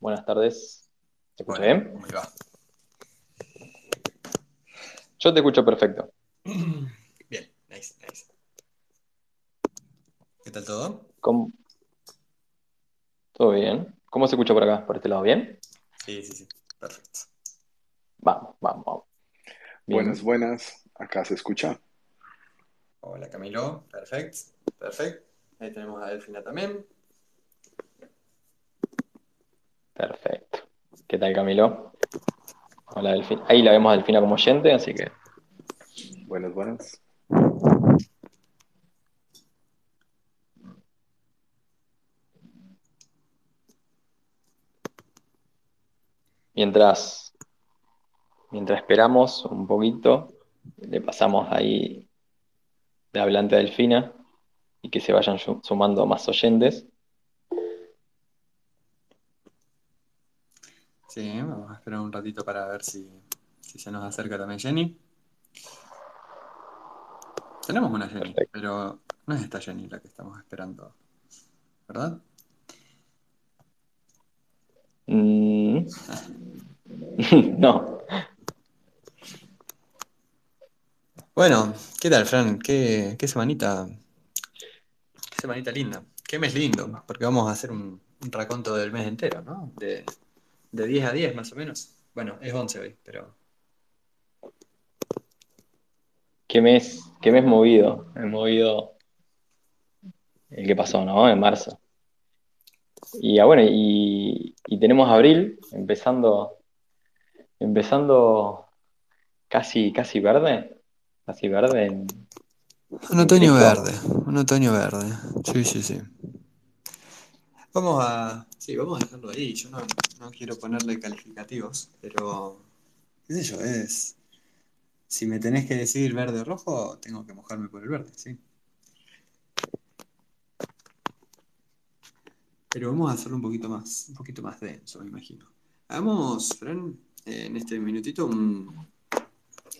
Buenas tardes. ¿Te escucha bien? ¿cómo le va? Yo te escucho perfecto. Bien, nice, nice. ¿Qué tal todo? ¿Cómo- ¿Todo bien? ¿Cómo se escucha por acá? ¿Por este lado bien? Sí, sí, sí. Perfecto. Vamos, vamos, vamos. Buenas, buenas. Acá se escucha. Hola, Camilo. Perfecto. Perfecto. Ahí tenemos a Delfina también. Perfecto. ¿Qué tal, Camilo? Hola, Delfina. Ahí la vemos a Delfina como oyente, así que Buenas, buenas. mientras, mientras esperamos un poquito, le pasamos ahí de hablante a Delfina y que se vayan su- sumando más oyentes. Sí, vamos a esperar un ratito para ver si, si se nos acerca también Jenny. Tenemos una Jenny, Perfecto. pero no es esta Jenny la que estamos esperando, ¿verdad? Mm. No, Bueno, ¿qué tal, Fran? ¿Qué, qué semanita? Qué semanita linda. Qué mes lindo, porque vamos a hacer un, un raconto del mes entero, ¿no? De, de 10 a 10 más o menos. Bueno, es 11 hoy, pero qué mes, qué mes movido. He movido el que pasó, ¿no? En marzo. Y ah, bueno, y, y tenemos abril empezando, empezando casi, casi verde, casi verde en, Un otoño verde, un otoño verde. Sí, sí, sí. Vamos a. Sí, vamos a dejarlo ahí. Yo no, no quiero ponerle calificativos, pero. ¿Qué sé yo? Es. Si me tenés que decir verde o rojo, tengo que mojarme por el verde, sí. Pero vamos a hacerlo un poquito más, un poquito más denso, me imagino. Hagamos, Fran, eh, en este minutito, un,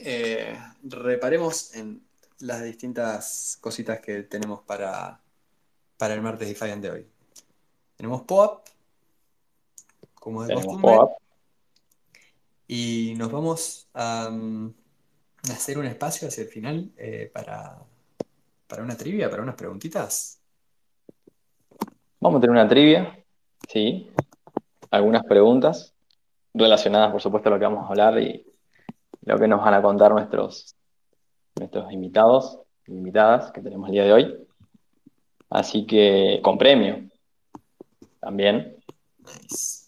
eh, reparemos en las distintas cositas que tenemos para, para el martes Defiant de hoy. Tenemos POAP, como de Tenemos costumbre, POAP. y nos vamos a, mm, hacer un espacio hacia el final eh, para, para una trivia, para unas preguntitas. Vamos a tener una trivia, sí, algunas preguntas relacionadas, por supuesto, a lo que vamos a hablar y lo que nos van a contar nuestros, nuestros invitados invitadas que tenemos el día de hoy. Así que con premio también. Nice.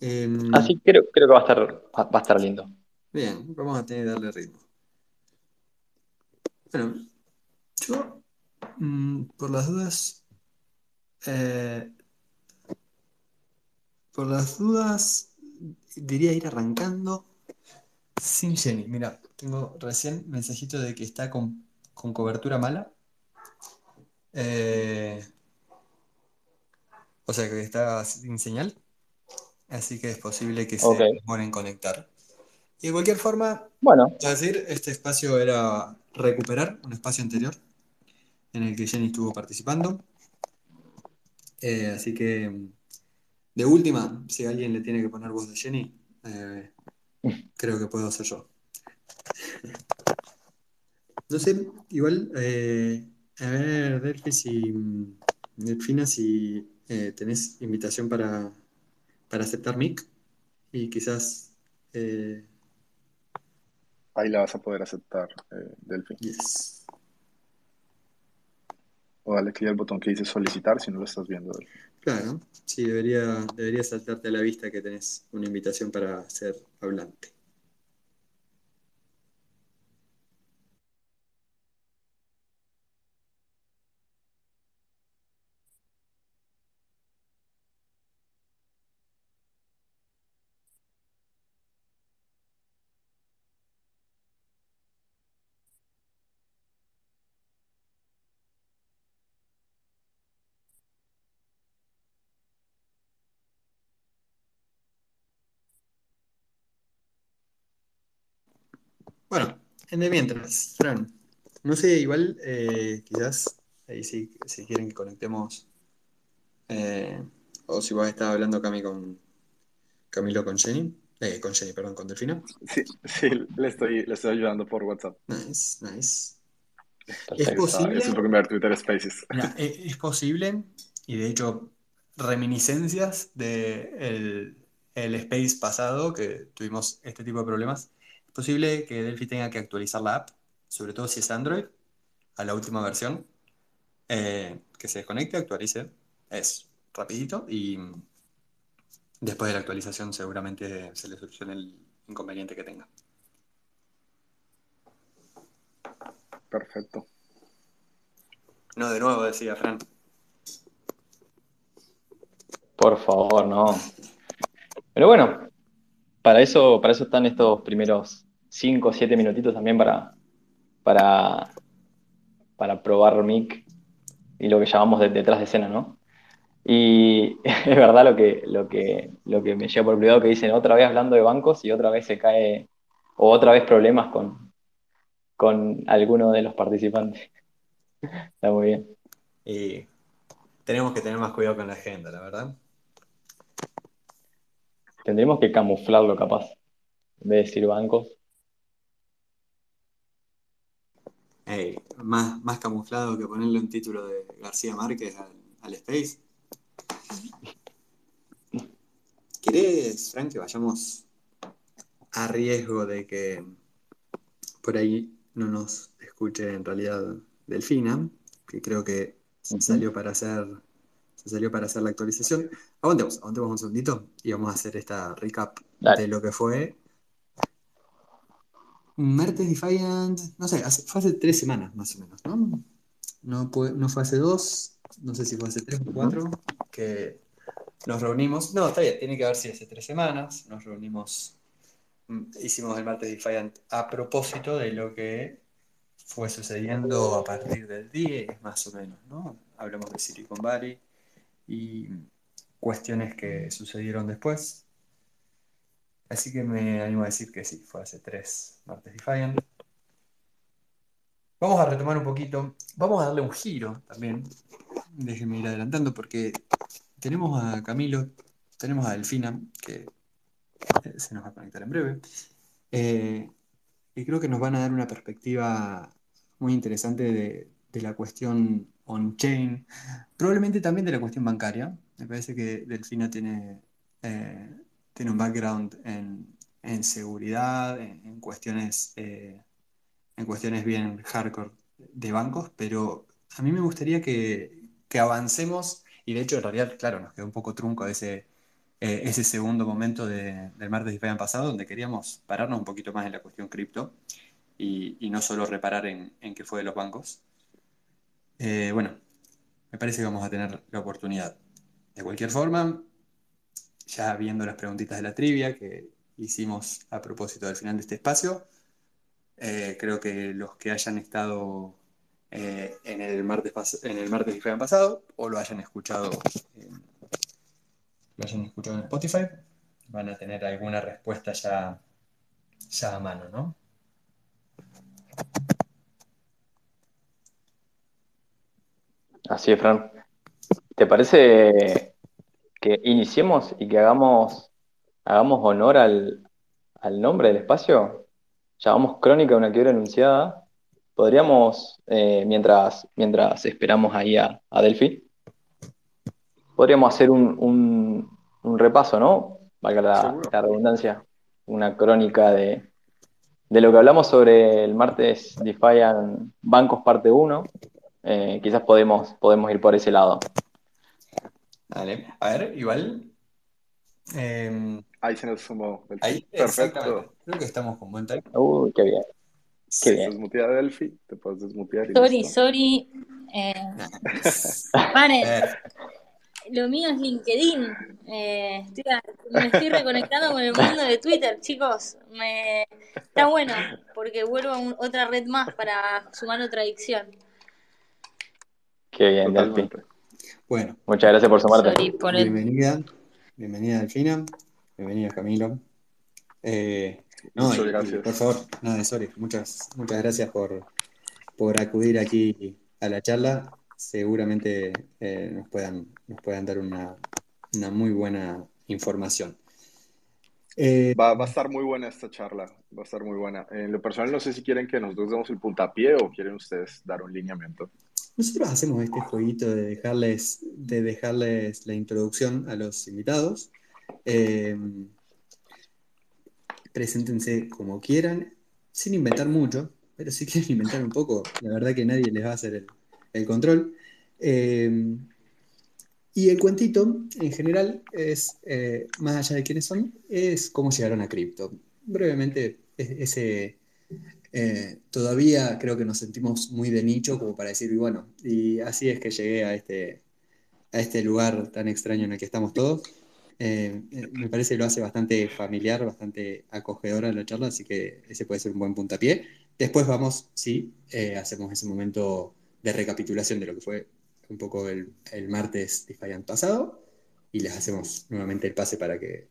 Em, Así creo, creo que va a estar, va va a estar lindo. Bien, vamos a tener que darle ritmo. Bueno, yo, mm, por las dudas, eh, por las dudas, diría ir arrancando sin Jenny. Mira, tengo recién mensajito de que está con, con cobertura mala. Eh, o sea que está sin señal. Así que es posible que Ok. se demore en conectar. Y de cualquier forma, Bueno, Es decir, este espacio era recuperar un espacio anterior en el que Jenny estuvo participando. Eh, así que, de última, si alguien le tiene que poner voz de Jenny, eh, creo que puedo ser yo. No sé, igual, eh, a ver, Delphi, si, Delfina, si eh, tenés invitación para, para aceptar mic y quizás, eh, Ahí la vas a poder aceptar, eh, Delphi. yes. O dale clic al botón que dice solicitar si no lo estás viendo, Delphi. Claro, sí, debería, debería saltarte a la vista que tenés una invitación para ser hablante. Bueno, en de mientras, Fran, no sé, igual eh, quizás ahí sí, si quieren que conectemos eh, O si vos estás hablando, Cami, con Camilo con Jenny. Eh, con Jenny, perdón, con Delfina. Sí, sí, le estoy, le estoy ayudando por WhatsApp. Nice, nice. Es posible. Es un poco ver Twitter Spaces. Mira, e- es posible, y de hecho, reminiscencias de el, el Space pasado que tuvimos este tipo de problemas. Es posible que Delphi tenga que actualizar la app, sobre todo si es Android, a la última versión. eh, que se desconecte, actualice. Es rapidito y después de la actualización seguramente se le solucione el inconveniente que tenga. Perfecto. No, de nuevo, decía Fran. Por favor, no. Pero bueno, para eso, para eso están estos primeros 5 o 7 minutitos también para, para, para probar mic y lo que llamamos de- detrás de escena, ¿no? Y es verdad lo que, lo que, lo que me llega por privado que dicen otra vez hablando de bancos y otra vez se cae, o otra vez problemas con, con alguno de los participantes. Está muy bien. Y tenemos que tener más cuidado con la agenda, la verdad. Tendremos que camuflarlo capaz. En vez de decir bancos. Ey, más, más camuflado que ponerle un título de García Márquez al, al Space. ¿Querés, Frank, que vayamos a riesgo de que por ahí no nos escuche en realidad Delfina, que creo que salió para hacer, se salió para hacer la actualización? Aguantemos, aguantemos un segundito y vamos a hacer esta recap Dale. de lo que fue Martes Defiant, no sé, hace- fue hace tres semanas más o menos, ¿no? No, fue- no fue hace dos, no sé si fue hace tres o cuatro, que nos reunimos. No, está bien, tiene que haber sido hace tres semanas. Nos reunimos, mm, hicimos el Martes Defiant a propósito de lo que fue sucediendo a partir del 10, más o menos, ¿no? Hablamos de Silicon Valley y cuestiones que sucedieron después. Así que me animo a decir que sí, fue hace tres martes Defiant. Vamos a retomar un poquito, vamos a darle un giro también. Déjenme ir adelantando porque tenemos a Camilo, tenemos a Delfina, que eh, se nos va a conectar en breve. Eh, y creo que nos van a dar una perspectiva muy interesante de, de la cuestión on-chain, probablemente también de la cuestión bancaria. Me parece que Delfina tiene, eh, tiene un background en, en seguridad, en, en cuestiones, eh, en cuestiones bien hardcore de bancos, pero a mí me gustaría que, que avancemos, y de hecho en realidad, claro, nos quedó un poco trunco ese, eh, ese segundo momento de- del martes de Defiant pasado, donde queríamos pararnos un poquito más en la cuestión cripto y, y no solo reparar en, en qué fue de los bancos. Eh, bueno, me parece que vamos a tener la oportunidad. De cualquier forma, ya viendo las preguntitas de la trivia que hicimos a propósito del final de este espacio, eh, creo que los que hayan estado eh, en el martes en el martes Defiant pasado o lo hayan escuchado lo hayan escuchado en Spotify, van a tener alguna respuesta ya, ya a mano, ¿no? Así es, Fran. ¿Te parece que iniciemos y que hagamos, hagamos honor al, al nombre del espacio? Llamamos Crónica de una quiebra anunciada. Podríamos, eh, mientras, mientras esperamos ahí a, a Delphi, podríamos hacer un, un- un repaso, ¿no? Valga la, la redundancia, una crónica de, de lo que hablamos sobre el martes Defiant Bancos parte 1. Eh, quizás podemos, podemos ir por ese lado. Dale, a ver, igual. eh, Ahí se nos sumó Delphi. ahí, Perfecto. Creo que estamos con buen time. Uy, qué bien. Qué bien. Desmutea Delphi, te puedes desmutear y Sorry, listo. sorry. Eh, paren, Eh, lo mío es LinkedIn. Eh, estoy a- me estoy reconectando con el mundo de Twitter, chicos. Me, está bueno, porque vuelvo a un- otra red más para sumar otra adicción. Qué bien. Totalmente. bueno, Muchas gracias por sumarte. Sorry por el. bienvenida. Bienvenida, Delfina. Bienvenida, Camilo. Eh, no, Muchas y, gracias. por favor, nada de sorry. Muchas, muchas gracias por, por acudir aquí a la charla. Seguramente eh, nos puedan, nos puedan dar una, una muy buena información. Eh, Va, va a estar muy buena esta charla, va a estar muy buena. En lo personal no sé si quieren que nosotros demos el puntapié o quieren ustedes dar un lineamiento. Nosotros hacemos este jueguito de dejarles, de dejarles la introducción a los invitados. Eh, preséntense como quieran, sin inventar mucho, pero si quieren inventar un poco, la verdad que nadie les va a hacer el, control. Eh, y el cuentito, en general, es, eh, más allá de quiénes son, es cómo llegaron a cripto. Brevemente, es- ese, eh, todavía creo que nos sentimos muy de nicho como para decir, y bueno, y así es que llegué a este, a este lugar tan extraño en el que estamos todos. Eh, eh, me parece que lo hace bastante familiar, bastante acogedora la charla, así que ese puede ser un buen puntapié. Después vamos, sí, eh, hacemos ese momento de recapitulación de lo que fue un poco el, el martes Defiant pasado y les hacemos nuevamente el pase para que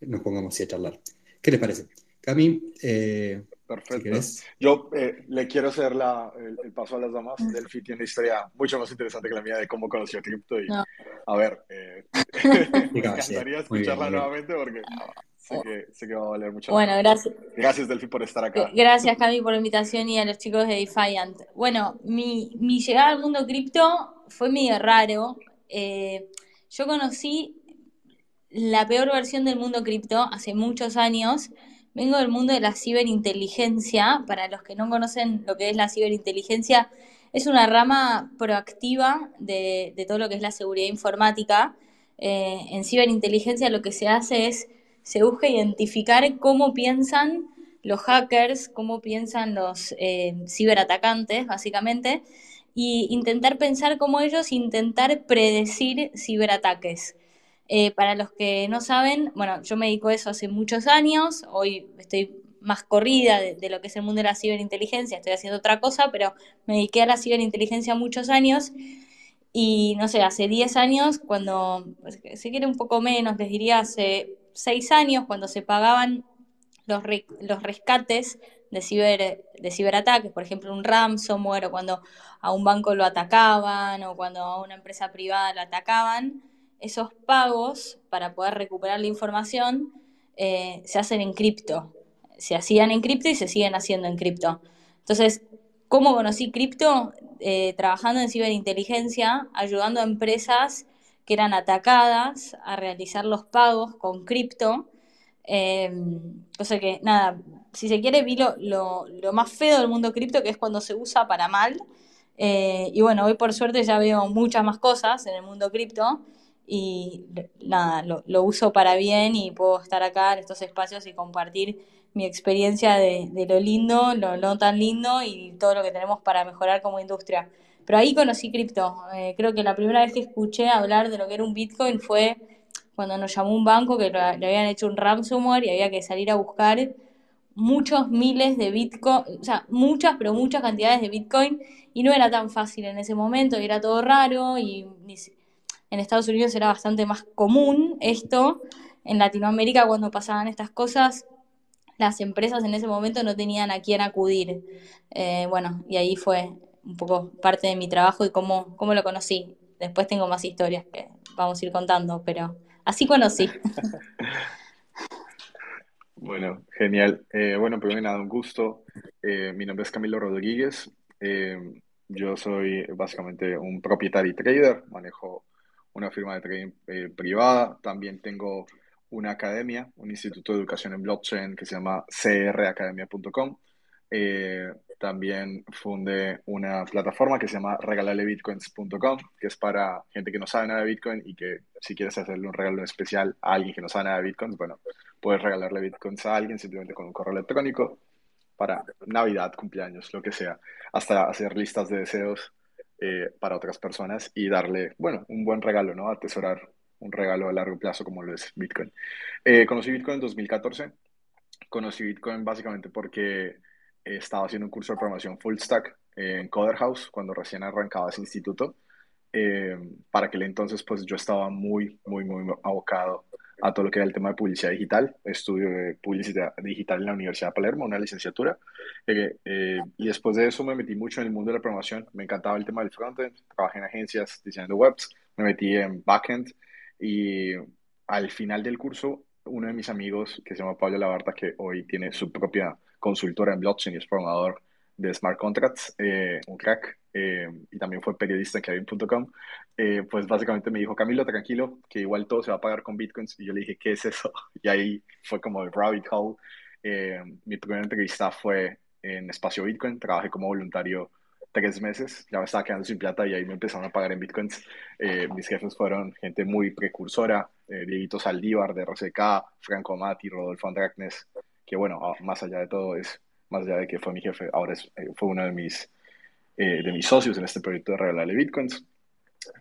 nos pongamos así a charlar. ¿Qué les parece? Cami, eh, Perfecto. Yo eh, le quiero hacer la, el, el paso a las damas. Delphi tiene una historia mucho más interesante que la mía de cómo conoció cripto y No. a ver, eh, me encantaría escucharla bien. nuevamente porque sé que, sé que va a valer mucho Bueno, gracias. Gracias Delphi por estar acá. Gracias, Cami, por la invitación y a los chicos de Defiant. Bueno, mi, mi llegada al mundo cripto fue medio raro. Eh, yo conocí la peor versión del mundo cripto hace muchos años. Vengo del mundo de la ciberinteligencia. Para los que no conocen lo que es la ciberinteligencia, es una rama proactiva de, de todo lo que es la seguridad informática. Eh, en ciberinteligencia lo que se hace es, se busca identificar cómo piensan los hackers, cómo piensan los eh, ciberatacantes, básicamente, y intentar pensar como ellos, intentar predecir ciberataques. Eh, para los que no saben, bueno, yo me dedico a eso hace muchos años, hoy estoy más corrida de, lo que es el mundo de la ciberinteligencia, estoy haciendo otra cosa, pero me dediqué a la ciberinteligencia muchos años. Y no sé, hace 10 años, cuando, pues, si quiere un poco menos, les diría hace 6 años, cuando se pagaban los, los rescates de, ciber, de ciberataques, por ejemplo, un ransomware, o cuando a un banco lo atacaban, o cuando a una empresa privada lo atacaban, esos pagos para poder recuperar la información eh, se hacen en cripto. Se hacían en cripto y se siguen haciendo en cripto. Entonces, ¿cómo conocí cripto? Eh, trabajando en ciberinteligencia, ayudando a empresas que eran atacadas a realizar los pagos con cripto. Eh, cosa que, nada, si se quiere, vi lo, lo, lo más feo del mundo cripto, que es cuando se usa para mal. Eh, y bueno, hoy por suerte ya veo muchas más cosas en el mundo cripto y nada, lo, lo uso para bien y puedo estar acá en estos espacios y compartir mi experiencia de, lo lindo, lo no tan lindo y todo lo que tenemos para mejorar como industria. Pero ahí conocí cripto. Eh, creo que la primera vez que escuché hablar de lo que era un Bitcoin fue cuando nos llamó un banco que le habían hecho un ransomware y había que salir a buscar muchos miles de Bitcoin, o sea, muchas, pero muchas cantidades de Bitcoin y no era tan fácil en ese momento y era todo raro y ni si- en Estados Unidos era bastante más común esto. En Latinoamérica cuando pasaban estas cosas, las empresas en ese momento no tenían a quién acudir. Eh, bueno, y ahí fue un poco parte de mi trabajo y cómo, cómo lo conocí. Después tengo más historias que vamos a ir contando, pero así conocí. Bueno, genial. Eh, bueno, primero nada, un gusto. Eh, mi nombre es Camilo Rodríguez. Yo soy básicamente un propietario trader. Manejo una firma de trading eh, privada. También tengo una academia, un instituto de educación en blockchain que se llama cracademia.com. Eh, también fundé una plataforma que se llama regalalebitcoins.com, que es para gente que no sabe nada de Bitcoin y que si quieres hacerle un regalo especial a alguien que no sabe nada de Bitcoin, bueno, puedes regalarle Bitcoins a alguien simplemente con un correo electrónico para Navidad, cumpleaños, lo que sea, hasta hacer listas de deseos eh, para otras personas y darle, bueno, un buen regalo, ¿no? Atesorar un regalo a largo plazo como lo es Bitcoin. Eh, conocí Bitcoin en 2014. Conocí Bitcoin básicamente porque estaba haciendo un curso de programación full stack en Coder House cuando recién arrancaba ese instituto. Eh, para aquel entonces, pues yo estaba muy, muy, muy abocado a todo lo que era el tema de publicidad digital. Estudio de publicidad digital en la Universidad de Palermo, una licenciatura. Eh, eh, y después de eso me metí mucho en el mundo de la programación. Me encantaba el tema del frontend. Trabajé en agencias diseñando webs. Me metí en backend. Y al final del curso, uno de mis amigos, que se llama Pablo Labarta, que hoy tiene su propia consultora en blockchain y es programador de smart contracts, eh, un crack, eh, y también fue periodista en Kevin.com, eh, pues básicamente me dijo, Camilo, tranquilo, que igual todo se va a pagar con bitcoins. Y yo le dije, ¿qué es eso? Y ahí fue como el rabbit hole. mi primera entrevista fue en Espacio Bitcoin, trabajé como voluntario tres meses, ya me estaba quedando sin plata y ahí me empezaron a pagar en bitcoins. mis jefes fueron gente muy precursora, eh, Dieguito Saldívar de RCK, Franco Mati, Rodolfo Andragnes, que bueno, más allá de todo es, más allá de que fue mi jefe, ahora es, eh, fue uno de mis, eh, de mis socios en este proyecto de regalarle bitcoins.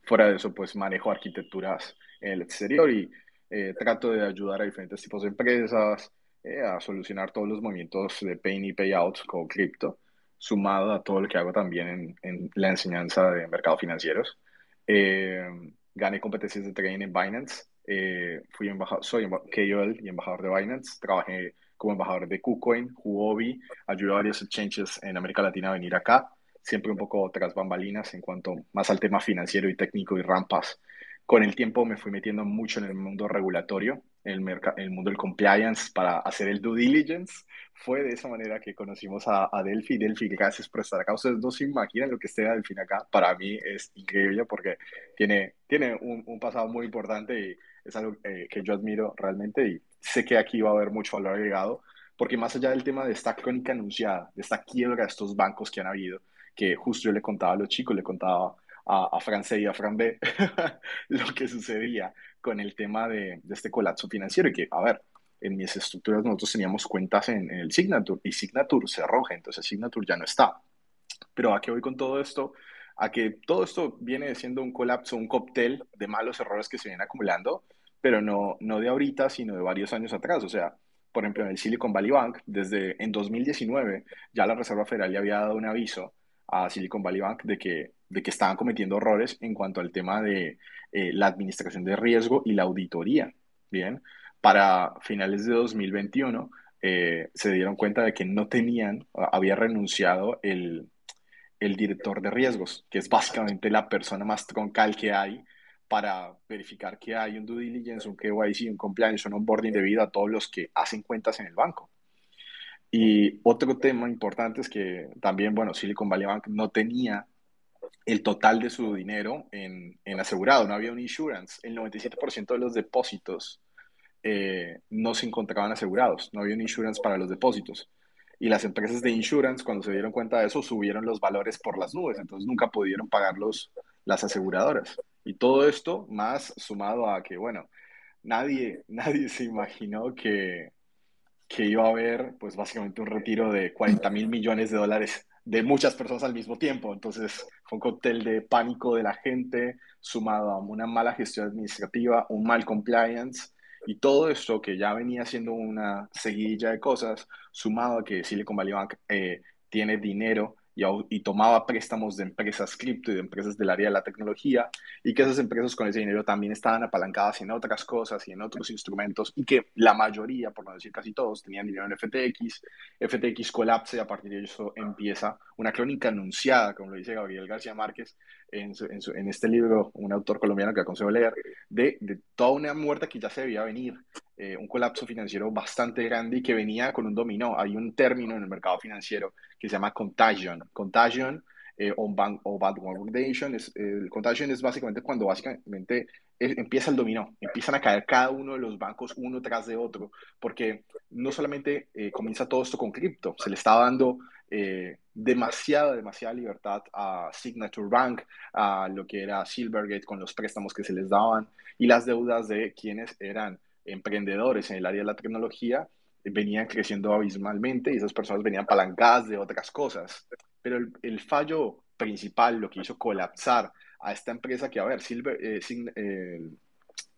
Fuera de eso, pues manejo arquitecturas en el exterior y trato de ayudar a diferentes tipos de empresas a solucionar todos los movimientos de pay y payout con cripto, sumado a todo lo que hago también en, en la enseñanza de mercados financieros. gané competencias de trading en Binance eh, fui soy KOL y embajador de Binance. Trabajé como embajador de KuCoin, Huobi, ayudé a varios exchanges en América Latina a venir acá, siempre un poco tras bambalinas en cuanto más al tema financiero y técnico y rampas. Con el tiempo me fui metiendo mucho en el mundo regulatorio, el, el mundo del compliance para hacer el due diligence. Fue de esa manera que conocimos a, a Delphi. Delphi, gracias por estar acá. Ustedes no se imaginan lo que esté Delphi acá. Para mí es increíble porque tiene, tiene un, un pasado muy importante y es algo eh, que yo admiro realmente y sé que aquí va a haber mucho valor agregado, porque más allá del tema de esta crónica anunciada, de esta quiebra de estos bancos que han habido, que justo yo le contaba a los chicos, le contaba a, a Fran C y a Fran B lo que sucedía con el tema de, de, este colapso financiero y que, a ver, en mis estructuras nosotros teníamos cuentas en, en el Signature y Signature cerró, entonces Signature ya no está. Pero a qué voy con todo esto? a que todo esto viene siendo un colapso, un cóctel de malos errores que se vienen acumulando, pero no, no de ahorita, sino de varios años atrás. O sea, por ejemplo, en el Silicon Valley Bank, desde en 2019, ya la Reserva Federal le había dado un aviso a Silicon Valley Bank de que, de que estaban cometiendo errores en cuanto al tema de eh, la administración de riesgo y la auditoría. Bien, para finales de 2021 eh, se dieron cuenta de que no tenían, había renunciado el, el director de riesgos, que es básicamente la persona más troncal que hay para verificar que hay un due diligence, un KYC, un compliance, un onboarding debido a todos los que hacen cuentas en el banco. Y otro tema importante es que también, bueno, Silicon Valley Bank no tenía el total de su dinero en, en asegurado, no había un insurance. El 97% de los depósitos eh, no se encontraban asegurados, no había un insurance para los depósitos y las empresas de insurance, cuando se dieron cuenta de eso, subieron los valores por las nubes, entonces nunca pudieron pagarlos las aseguradoras. Y todo esto más sumado a que, bueno, nadie, nadie se imaginó que, que iba a haber, pues básicamente un retiro de 40 mil millones de dólares de muchas personas al mismo tiempo. Entonces fue un cóctel de pánico de la gente, sumado a una mala gestión administrativa, un mal compliance y todo esto que ya venía siendo una seguidilla de cosas, sumado a que Silicon Valley Bank eh, tiene dinero y, tomaba préstamos de empresas cripto y de empresas del área de la tecnología y que esas empresas con ese dinero también estaban apalancadas en otras cosas y en otros instrumentos y que la mayoría, por no decir casi todos, tenían dinero en FTX. FTX colapse y a partir de eso empieza una crónica anunciada, como lo dice Gabriel García Márquez en, en, este libro, un autor colombiano que aconsejo leer, de, de toda una muerte que ya se debía venir eh, un colapso financiero bastante grande y que venía con un dominó. Hay un término en el mercado financiero que se llama contagion. Contagion eh, o, bank, o bad foundation. Es, el contagion es básicamente cuando básicamente empieza el dominó, empiezan a caer cada uno de los bancos uno tras de otro, porque no solamente eh, comienza todo esto con cripto, se le está dando demasiada, demasiada libertad a Signature Bank, a lo que era Silvergate con los préstamos que se les daban y las deudas de quienes eran emprendedores en el área de la tecnología venían creciendo abismalmente y esas personas venían palancadas de otras cosas. Pero el, fallo principal, lo que hizo colapsar a esta empresa que, a ver, Silver, eh,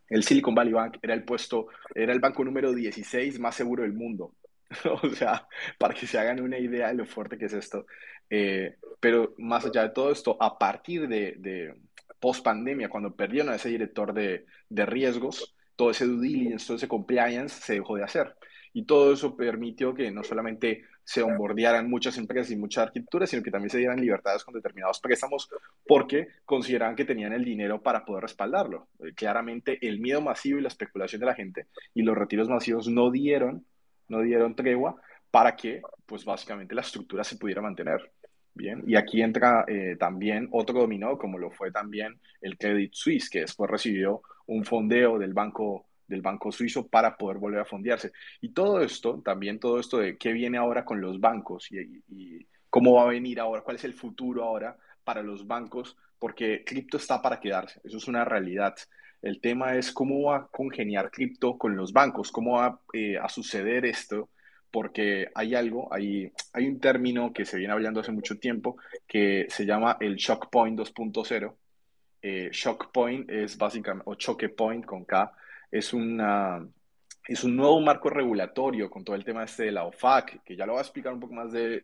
el Silicon Valley Bank era el puesto, era el banco número 16 más seguro del mundo. o sea, para que se hagan una idea de lo fuerte que es esto. Eh, pero más allá de todo esto, a partir de, de post pandemia, cuando perdieron a ese director de, de riesgos, todo ese due diligence, todo ese compliance se dejó de hacer. Y todo eso permitió que no solamente se onboardearan muchas empresas y muchas arquitecturas, sino que también se dieran libertades con determinados préstamos porque consideraban que tenían el dinero para poder respaldarlo. Eh, claramente el miedo masivo y la especulación de la gente y los retiros masivos no dieron, no dieron tregua para que, pues básicamente la estructura se pudiera mantener. Bien, y aquí entra eh, también otro dominó, como lo fue también el Credit Suisse, que después recibió un fondeo del banco, del banco suizo para poder volver a fondearse. Y todo esto, también todo esto de qué viene ahora con los bancos y, y cómo va a venir ahora, cuál es el futuro ahora para los bancos, porque cripto está para quedarse, eso es una realidad. El tema es cómo va a congeniar cripto con los bancos, cómo va eh, a suceder esto porque hay algo, hay, hay un término que se viene hablando hace mucho tiempo que se llama el shock point 2.0. Eh, shock point es básicamente, o choque point con K, es, una, es un nuevo marco regulatorio con todo el tema este de la OFAC, que ya lo voy a explicar un poco más de,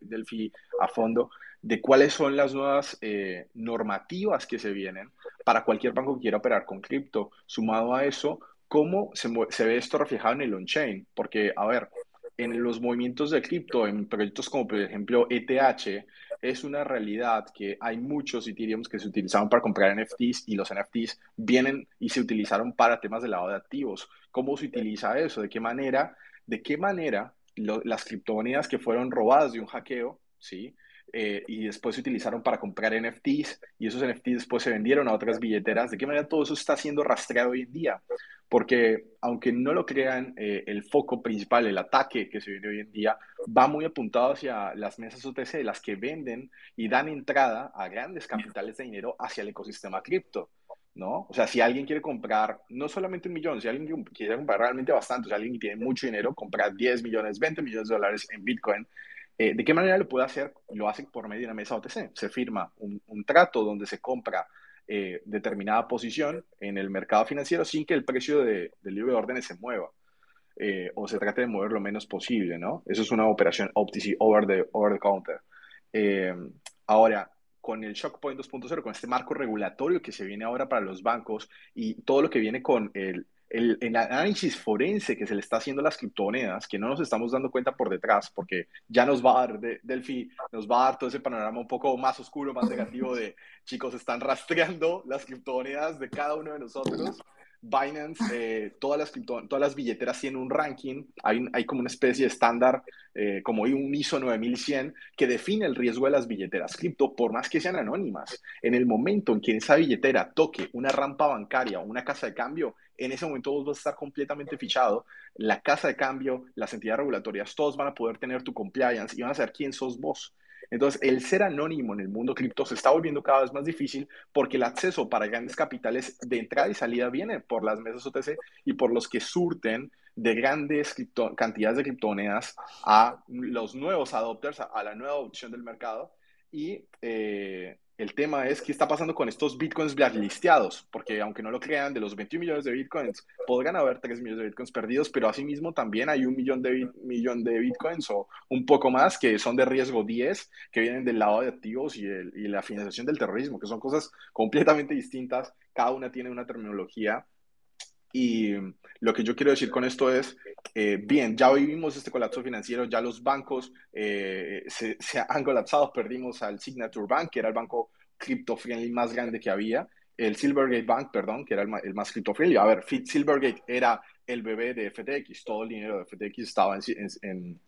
a fondo, de cuáles son las nuevas eh, normativas que se vienen para cualquier banco que quiera operar con cripto. Sumado a eso, cómo se, se ve esto reflejado en el on-chain, porque, a ver, en los movimientos de cripto, en proyectos como por ejemplo ETH, es una realidad que hay muchos Ethereum que se utilizaron para comprar NFTs y los NFTs vienen y se utilizaron para temas de lavado de activos. ¿Cómo se utiliza eso? ¿De qué manera? ¿De qué manera las criptomonedas que fueron robadas de un hackeo, ¿sí? Eh, y después se utilizaron para comprar NFTs y esos NFTs después se vendieron a otras billeteras. ¿De qué manera todo eso está siendo rastreado hoy en día? Porque aunque no lo crean, eh, el foco principal, el ataque que se viene hoy en día, va muy apuntado hacia las mesas OTC, las que venden y dan entrada a grandes capitales de dinero hacia el ecosistema cripto. ¿no? O sea, si alguien quiere comprar no solamente un millón, si alguien quiere comprar realmente bastante, si alguien tiene mucho dinero, comprar 10 millones, 20 millones de dólares en Bitcoin, eh, ¿De qué manera lo puede hacer? Lo hace por medio de una mesa OTC. Se firma un, trato donde se compra eh, determinada posición en el mercado financiero sin que el precio de, del libro de órdenes se mueva. Eh, o se trate de mover lo menos posible, ¿no? Eso es una operación OTC, over the, over the counter. ahora, con el Shock Point 2.0, con este marco regulatorio que se viene ahora para los bancos y todo lo que viene con el, el, análisis forense que se le está haciendo a las criptomonedas, que no nos estamos dando cuenta por detrás, porque ya nos va a dar, de, Delphi, nos va a dar todo ese panorama un poco más oscuro, más negativo de, chicos, están rastreando las criptomonedas de cada uno de nosotros. Binance, eh, todas, las todas las billeteras tienen un ranking, hay, hay como una especie de estándar, eh, como hay un ISO 9100, que define el riesgo de las billeteras cripto, por más que sean anónimas. En el momento en que esa billetera toque una rampa bancaria o una casa de cambio, en ese momento vos vas a estar completamente fichado. La casa de cambio, las entidades regulatorias, todos van a poder tener tu compliance y van a saber quién sos vos. Entonces, el ser anónimo en el mundo cripto se está volviendo cada vez más difícil porque el acceso para grandes capitales de entrada y salida viene por las mesas OTC y por los que surten de grandes cantidades de criptomonedas a los nuevos adopters, a, la nueva opción del mercado. Y eh, el tema es qué está pasando con estos bitcoins blacklisteados, porque aunque no lo crean, de los 21 millones de bitcoins podrán haber 3 millones de bitcoins perdidos, pero asimismo también hay un millón de, millón de bitcoins o un poco más que son de riesgo 10, que vienen del lado de activos y, y la financiación del terrorismo, que son cosas completamente distintas. Cada una tiene una terminología y lo que yo quiero decir con esto es, eh, bien, ya vivimos este colapso financiero, ya los bancos eh, se, han colapsado, perdimos al Signature Bank, que era el banco crypto-friendly más grande que había, el Silvergate Bank, perdón, que era el, más crypto-friendly. A ver, Silvergate era el bebé de FTX, todo el dinero de FTX estaba en,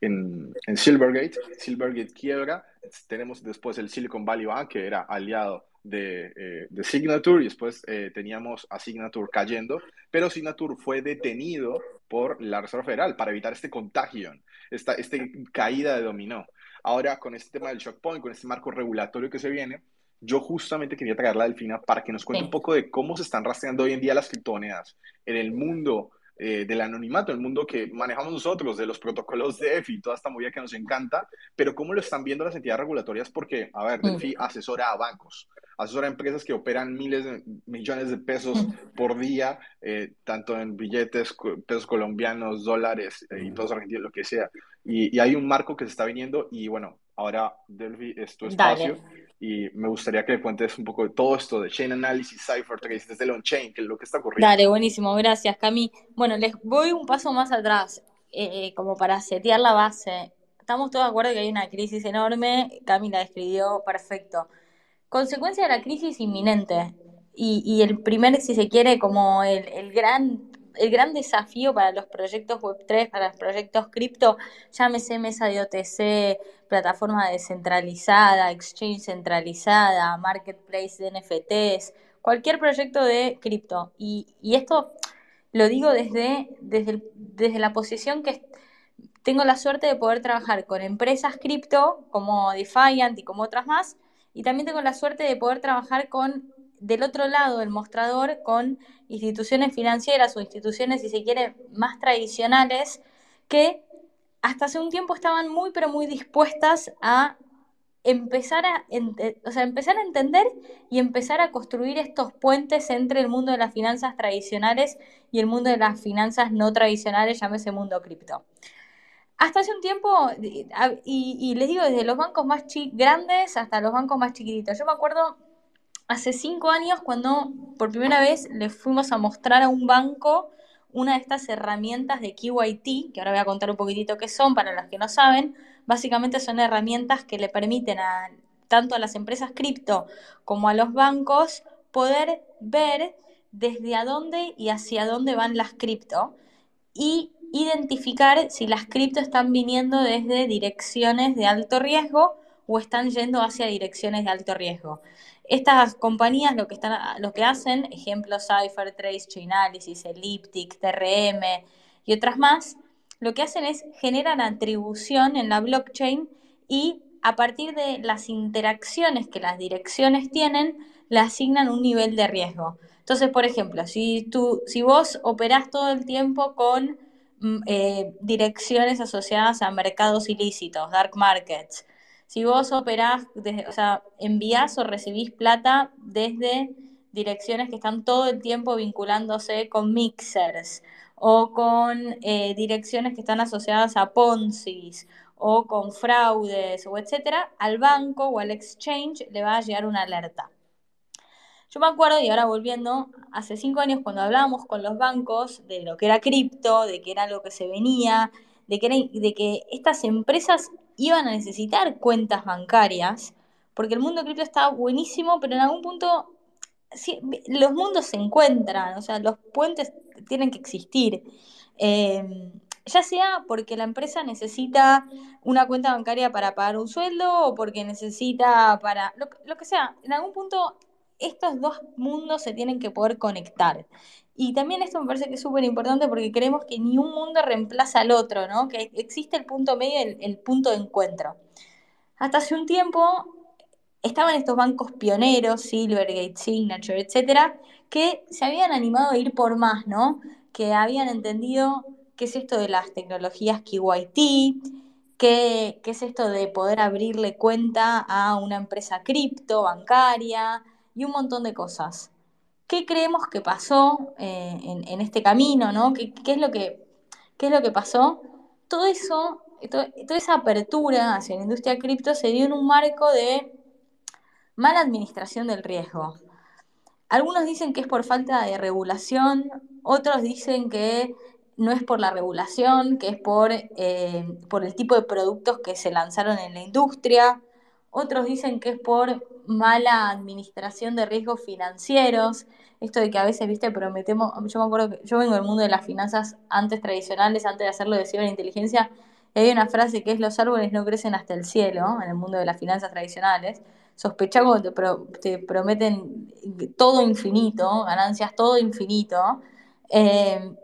en, Silvergate, Silvergate quiebra, tenemos después el Silicon Valley Bank, que era aliado de, eh, de Signature y después eh, teníamos a Signature cayendo, pero Signature fue detenido por la Reserva Federal para evitar este contagio, esta, este caída de dominó. Ahora, con este tema del shock point, con este marco regulatorio que se viene, yo justamente quería traerla a Delfina para que nos cuente un poco de cómo se están rastreando hoy en día las criptomonedas en el mundo eh, del anonimato, el mundo que manejamos nosotros, de los protocolos de EFI, toda esta movida que nos encanta, pero cómo lo están viendo las entidades regulatorias, porque, a ver, mm. asesora a bancos, asesora a empresas que operan miles de millones de pesos por día, eh, tanto en billetes, pesos colombianos, dólares eh, y pesos argentinos, lo que sea. Y, y, hay un marco que se está viniendo y bueno, ahora Delphi es tu espacio y me gustaría que le cuentes un poco de todo esto de chain analysis, cipher trace, desde el on-chain, que es lo que está ocurriendo. Dale, buenísimo, gracias Cami. Bueno, les voy un paso más atrás, eh, como para setear la base. estamos todos de acuerdo que hay una crisis enorme, Cami la describió perfecto. Consecuencia de la crisis inminente y, y el primer, si se quiere, como el, gran el gran desafío para los proyectos Web3, para los proyectos cripto, llámese mesa de OTC, plataforma descentralizada, exchange centralizada, marketplace de NFTs, cualquier proyecto de cripto. Y, y, esto lo digo desde, desde, desde la posición que tengo la suerte de poder trabajar con empresas cripto como Defiant y como otras más, y también tengo la suerte de poder trabajar con del otro lado del mostrador con instituciones financieras o instituciones, si se quiere, más tradicionales, que hasta hace un tiempo estaban muy, pero muy dispuestas a empezar a, o sea, empezar a entender y empezar a construir estos puentes entre el mundo de las finanzas tradicionales y el mundo de las finanzas no tradicionales, llámese mundo cripto. Hasta hace un tiempo, y, les digo, desde los bancos más grandes hasta los bancos más chiquititos. Yo me acuerdo hace cinco años cuando por primera vez le fuimos a mostrar a un banco una de estas herramientas de QIT, que ahora voy a contar un poquitito qué son para los que no saben, básicamente son herramientas que le permiten a tanto a las empresas cripto como a los bancos poder ver desde a dónde y hacia dónde van las cripto y identificar si las cripto están viniendo desde direcciones de alto riesgo o están yendo hacia direcciones de alto riesgo. Estas compañías lo que, están, lo que hacen, ejemplos CipherTrace, Chainalysis, Elliptic, TRM y otras más, lo que hacen es generan atribución en la blockchain y a partir de las interacciones que las direcciones tienen, le asignan un nivel de riesgo. Entonces, por ejemplo, si, tú, si vos operás todo el tiempo con eh, direcciones asociadas a mercados ilícitos, dark markets, si vos operás, o sea, envías o recibís plata desde direcciones que están todo el tiempo vinculándose con mixers o con eh, direcciones que están asociadas a Ponzi's o con fraudes o etcétera, al banco o al exchange le va a llegar una alerta. Yo me acuerdo, y ahora volviendo, hace cinco años cuando hablábamos con los bancos de lo que era cripto, de que era lo que se venía, de que, de que estas empresas iban a necesitar cuentas bancarias, porque el mundo cripto estaba buenísimo, pero en algún punto los mundos se encuentran, o sea, los puentes tienen que existir. Eh, ya sea porque la empresa necesita una cuenta bancaria para pagar un sueldo o porque necesita para lo, lo que sea, en algún punto estos dos mundos se tienen que poder conectar. Y también esto me parece que es súper importante porque creemos que ni un mundo reemplaza al otro, ¿no? Que existe el punto medio, el, el punto de encuentro. Hasta hace un tiempo estaban estos bancos pioneros, Silvergate, Signature, etcétera, que se habían animado a ir por más, ¿no? Que habían entendido qué es esto de las tecnologías KYT, qué, qué es esto de poder abrirle cuenta a una empresa cripto, bancaria y un montón de cosas. ¿Qué creemos que pasó eh, en, este camino? ¿no? ¿Qué, es lo que, es lo que pasó? Todo eso, toda esa apertura hacia la industria cripto se dio en un marco de mala administración del riesgo. Algunos dicen que es por falta de regulación, otros dicen que no es por la regulación, que es por, eh, por el tipo de productos que se lanzaron en la industria, otros dicen que es por mala administración de riesgos financieros, esto de que a veces, viste, prometemos, yo me acuerdo que yo vengo del mundo de las finanzas antes tradicionales, antes de hacerlo de ciberinteligencia, y hay una frase que es los árboles no crecen hasta el cielo, en el mundo de las finanzas tradicionales, sospechamos que te, prometen todo infinito, ganancias todo infinito. Eh,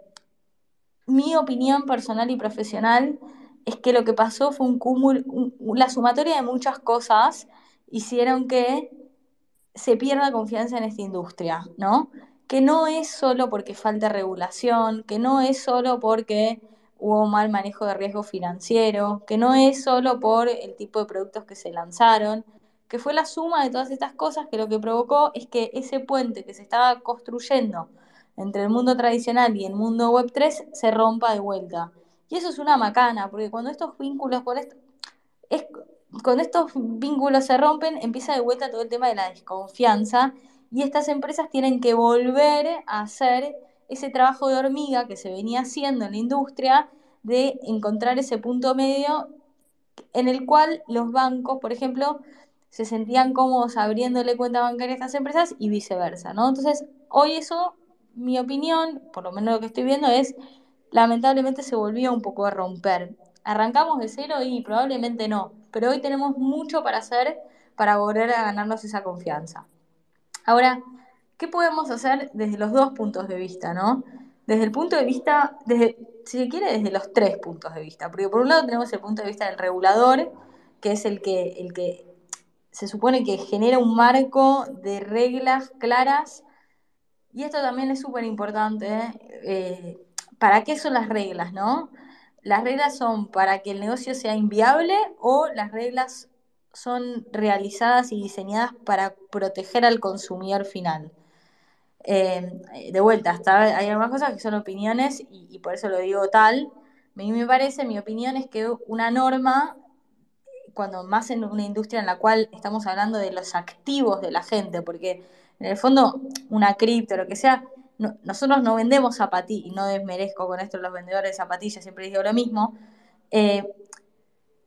mi opinión personal y profesional es que lo que pasó fue un cúmulo, la sumatoria de muchas cosas hicieron que se pierda confianza en esta industria, ¿no? Que no es solo porque falta regulación, que no es solo porque hubo mal manejo de riesgo financiero, que no es solo por el tipo de productos que se lanzaron, que fue la suma de todas estas cosas que lo que provocó es que ese puente que se estaba construyendo entre el mundo tradicional y el mundo web 3 se rompa de vuelta. Y eso es una macana, porque cuando estos vínculos, con es, cuando estos vínculos se rompen, empieza de vuelta todo el tema de la desconfianza y estas empresas tienen que volver a hacer ese trabajo de hormiga que se venía haciendo en la industria de encontrar ese punto medio en el cual los bancos, por ejemplo, se sentían cómodos abriéndole cuenta bancaria a estas empresas y viceversa, ¿no? Entonces, hoy eso, mi opinión, por lo menos lo que estoy viendo, es lamentablemente se volvió un poco a romper. Arrancamos de cero y probablemente no, pero hoy tenemos mucho para hacer para volver a ganarnos esa confianza. Ahora, ¿qué podemos hacer desde los dos puntos de vista, no? Desde el punto de vista, desde, si se quiere, desde los tres puntos de vista. Porque por un lado tenemos el punto de vista del regulador, que es el que, el que se supone que genera un marco de reglas claras. Y esto también es súper importante. Eh, ¿Para qué son las reglas, no? ¿Las reglas son para que el negocio sea inviable o las reglas son realizadas y diseñadas para proteger al consumidor final. Eh, de vuelta, hay algunas cosas que son opiniones y, por eso lo digo tal. A mí me parece, mi opinión es que una norma, cuando más en una industria en la cual estamos hablando de los activos de la gente, porque en el fondo una cripto, lo que sea, nosotros no vendemos zapatillas, y no desmerezco con esto los vendedores de zapatillas, siempre digo lo mismo, eh,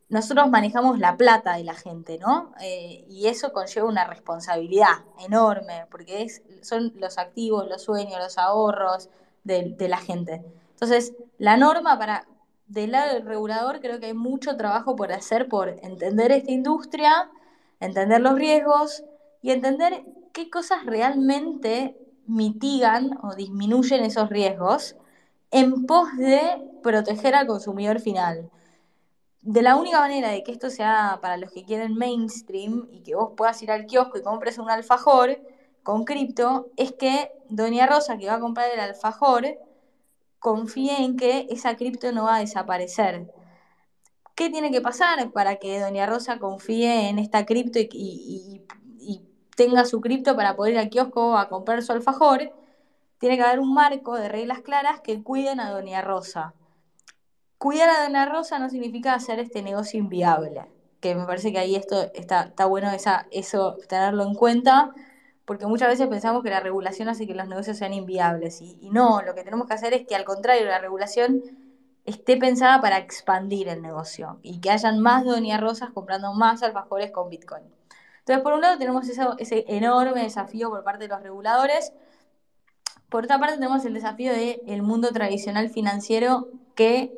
nosotros manejamos la plata de la gente, ¿no? Eh, y eso conlleva una responsabilidad enorme, porque son los activos, los sueños, los ahorros de, la gente. Entonces, la norma para, del lado del regulador, creo que hay mucho trabajo por hacer por entender esta industria, entender los riesgos y entender qué cosas realmente mitigan o disminuyen esos riesgos en pos de proteger al consumidor final de la única manera de que esto sea para los que quieren mainstream y que vos puedas ir al kiosco y compres un alfajor con cripto, es que Doña Rosa, que va a comprar el alfajor, confíe en que esa cripto no va a desaparecer. ¿Qué tiene que pasar para que Doña Rosa confíe en esta cripto y, tenga su cripto para poder ir al kiosco a comprar su alfajor? Tiene que haber un marco de reglas claras que cuiden a Doña Rosa cuidar a Dona Rosa no significa hacer este negocio inviable, que me parece que ahí esto está, está bueno esa, eso tenerlo en cuenta, porque muchas veces pensamos que la regulación hace que los negocios sean inviables, y, y no, lo que tenemos que hacer es que al contrario, la regulación esté pensada para expandir el negocio y que hayan más Doña Rosas comprando más alfajores con Bitcoin. Entonces, por un lado tenemos ese enorme desafío por parte de los reguladores, por otra parte tenemos el desafío del mundo tradicional financiero que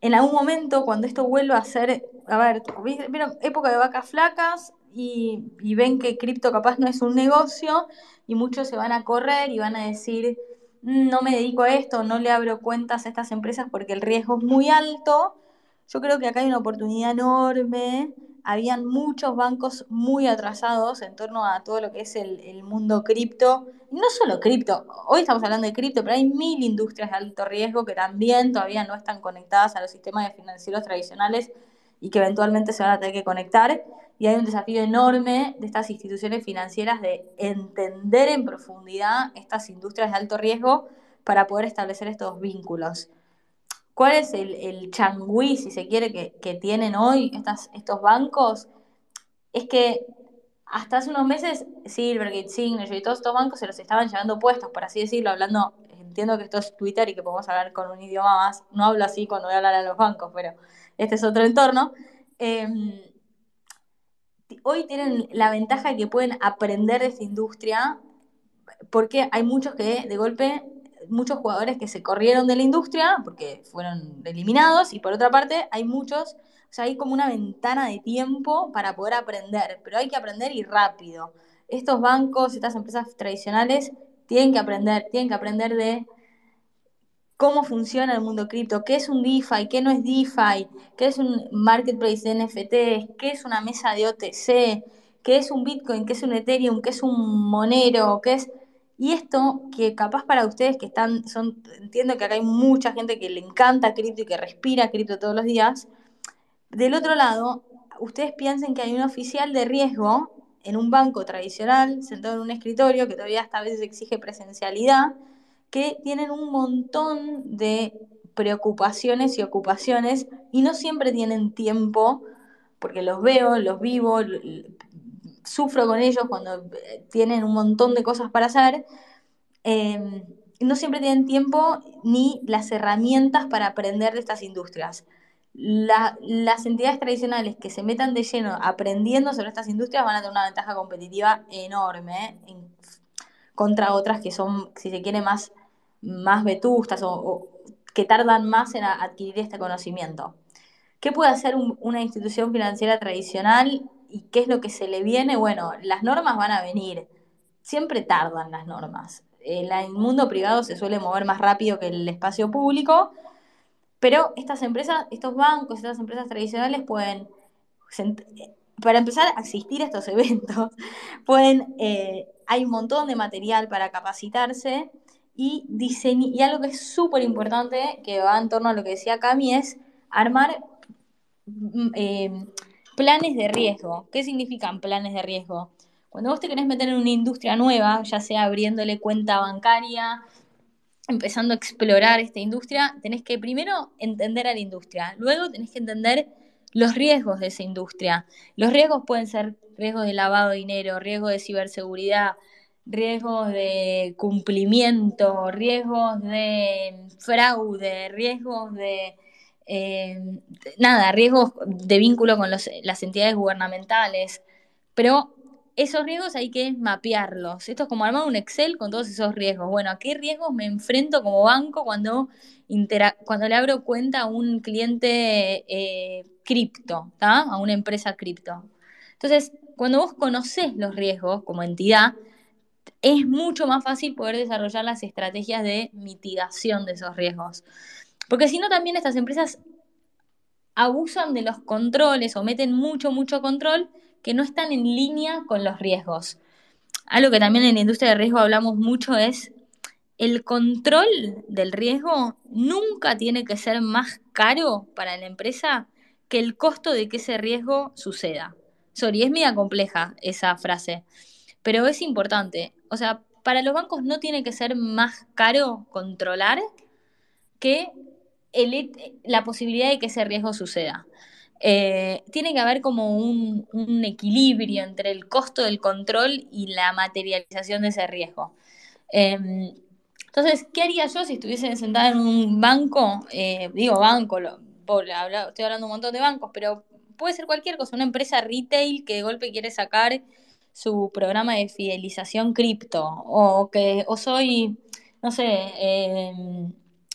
en algún momento, cuando esto vuelva a ser, a ver, vieron época de vacas flacas y, ven que cripto capaz no es un negocio y muchos se van a correr y van a decir, mm, no me dedico a esto, no le abro cuentas a estas empresas porque el riesgo es muy alto. Yo creo que acá hay una oportunidad enorme habían muchos bancos muy atrasados en torno a todo lo que es el, mundo cripto. no solo cripto, hoy estamos hablando de cripto, pero hay mil industrias de alto riesgo que también todavía no están conectadas a los sistemas financieros tradicionales y que eventualmente se van a tener que conectar. Y hay un desafío enorme de estas instituciones financieras de entender en profundidad estas industrias de alto riesgo para poder establecer estos vínculos. ¿Cuál es el, el changüí, si se quiere, que, tienen hoy estos bancos? Es que hasta hace unos meses Silvergate, Signature y todos estos bancos se los estaban llevando puestos, por así decirlo, hablando, entiendo que esto es Twitter y que podemos hablar con un idioma más, no hablo así cuando voy a hablar a los bancos, pero este es otro entorno. Em, hoy tienen la ventaja de que pueden aprender de esta industria porque hay muchos que de golpe muchos jugadores que se corrieron de la industria porque fueron eliminados y por otra parte hay muchos, o sea, hay como una ventana de tiempo para poder aprender, pero hay que aprender y rápido. Estos bancos, estas empresas tradicionales tienen que aprender, tienen que aprender de cómo funciona el mundo cripto, qué es un DeFi, qué no es DeFi, qué es un marketplace de NFT, qué es una mesa de OTC, qué es un Bitcoin, qué es un Ethereum, qué es un Monero, qué es y esto, que capaz para ustedes que están, son, entiendo que acá hay mucha gente que le encanta cripto y que respira cripto todos los días. Del otro lado, ustedes piensen que hay un oficial de riesgo en un banco tradicional, sentado en un escritorio, que todavía hasta a veces exige presencialidad, que tienen un montón de preocupaciones y ocupaciones y no siempre tienen tiempo, porque los veo, los vivo, sufro con ellos cuando eh, tienen un montón de cosas para hacer. Em, no siempre tienen tiempo ni las herramientas para aprender de estas industrias. la- las entidades tradicionales que se metan de lleno aprendiendo sobre estas industrias van a tener una ventaja competitiva enorme en- contra otras que son, si se quiere, más, más vetustas o, o que tardan más en a- adquirir este conocimiento. ¿Qué puede hacer un- una institución financiera tradicional y qué es lo que se le viene? Bueno, las normas van a venir. Siempre tardan las normas. El, mundo privado se suele mover más rápido que el espacio público, pero estas empresas, estos bancos, estas empresas tradicionales pueden, para empezar a asistir a estos eventos, pueden, eh, hay un montón de material para capacitarse y, diseñ- y algo que es súper importante, que va en torno a lo que decía Cami, es armar mm, eh, planes de riesgo. ¿Qué significan planes de riesgo? Cuando vos te querés meter en una industria nueva, ya sea abriéndole cuenta bancaria, empezando a explorar esta industria, tenés que primero entender a la industria, luego tenés que entender los riesgos de esa industria. Los riesgos pueden ser riesgos de lavado de dinero, riesgos de ciberseguridad, riesgos de cumplimiento, riesgos de fraude, riesgos de... eh, nada, riesgos de vínculo con las entidades gubernamentales, pero esos riesgos hay que mapearlos. Esto es como armar un Excel con todos esos riesgos. Bueno, ¿a qué riesgos me enfrento como banco cuando, cuando le abro cuenta a un cliente eh, cripto, a una empresa cripto? Entonces, cuando vos conocés los riesgos como entidad, es mucho más fácil poder desarrollar las estrategias de mitigación de esos riesgos. Porque si no, también estas empresas abusan de los controles o meten mucho, mucho control que no están en línea con los riesgos. Algo que también en la industria de riesgo hablamos mucho es el control del riesgo nunca tiene que ser más caro para la empresa que el costo de que ese riesgo suceda. Sorry, es media compleja esa frase, pero es importante. O sea, para los bancos no tiene que ser más caro controlar que la posibilidad de que ese riesgo suceda. Eh, tiene que haber como un, equilibrio entre el costo del control y la materialización de ese riesgo. Eh, entonces, ¿qué haría yo si estuviese sentada en un banco? Eh, digo banco, lo- estoy hablando un montón de bancos, pero puede ser cualquier cosa, una empresa retail que de golpe quiere sacar su programa de fidelización cripto, o que, o soy, no sé, eh,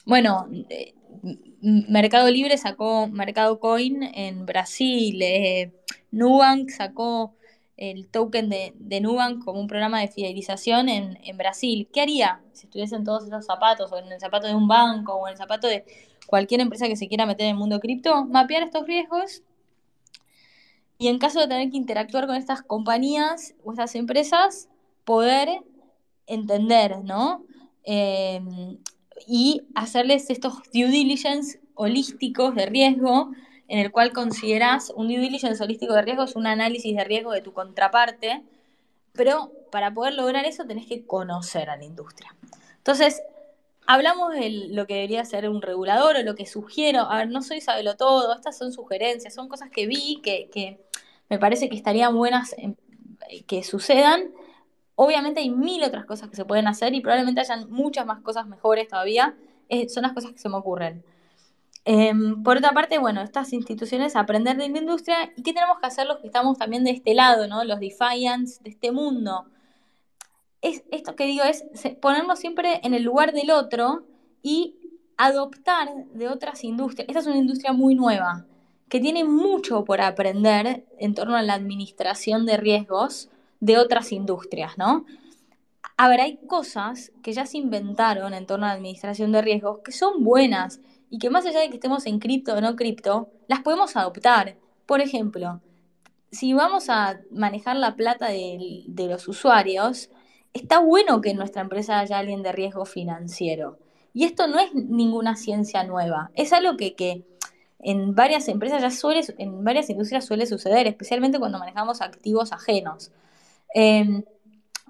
bueno, eh, Mercado Libre sacó Mercado Coin en Brasil, eh, Nubank sacó el token de, Nubank como un programa de fidelización en, en Brasil. ¿Qué haría si estuviesen todos esos zapatos, o en el zapato de un banco, o en el zapato de cualquier empresa que se quiera meter en el mundo cripto? Mapear estos riesgos y en caso de tener que interactuar con estas compañías o estas empresas, poder entender, ¿no? Eh, y hacerles estos due diligence holísticos de riesgo, en el cual consideras un due diligence holístico de riesgo es un análisis de riesgo de tu contraparte, pero para poder lograr eso tenés que conocer a la industria. Entonces, hablamos de lo que debería ser un regulador o lo que sugiero. A ver, no soy sabelo todo, estas son sugerencias, son cosas que vi que, que me parece que estarían buenas en- que sucedan. Obviamente hay mil otras cosas que se pueden hacer y probablemente hayan muchas más cosas mejores todavía. Eh, son las cosas que se me ocurren. Em, por otra parte, bueno, estas instituciones aprender de la industria y qué tenemos que hacer los que estamos también de este lado, ¿no? Los defiants de este mundo. Es, esto que digo es ponernos siempre en el lugar del otro y adoptar de otras industrias. Esta es una industria muy nueva, que tiene mucho por aprender en torno a la administración de riesgos de otras industrias, ¿no? A ver, hay cosas que ya se inventaron en torno a la administración de riesgos que son buenas y que más allá de que estemos en cripto o no cripto, las podemos adoptar. Por ejemplo, si vamos a manejar la plata de, los usuarios, está bueno que en nuestra empresa haya alguien de riesgo financiero. Y esto no es ninguna ciencia nueva, es algo que, que en varias empresas ya suele, en varias industrias suele suceder, especialmente cuando manejamos activos ajenos. Eh,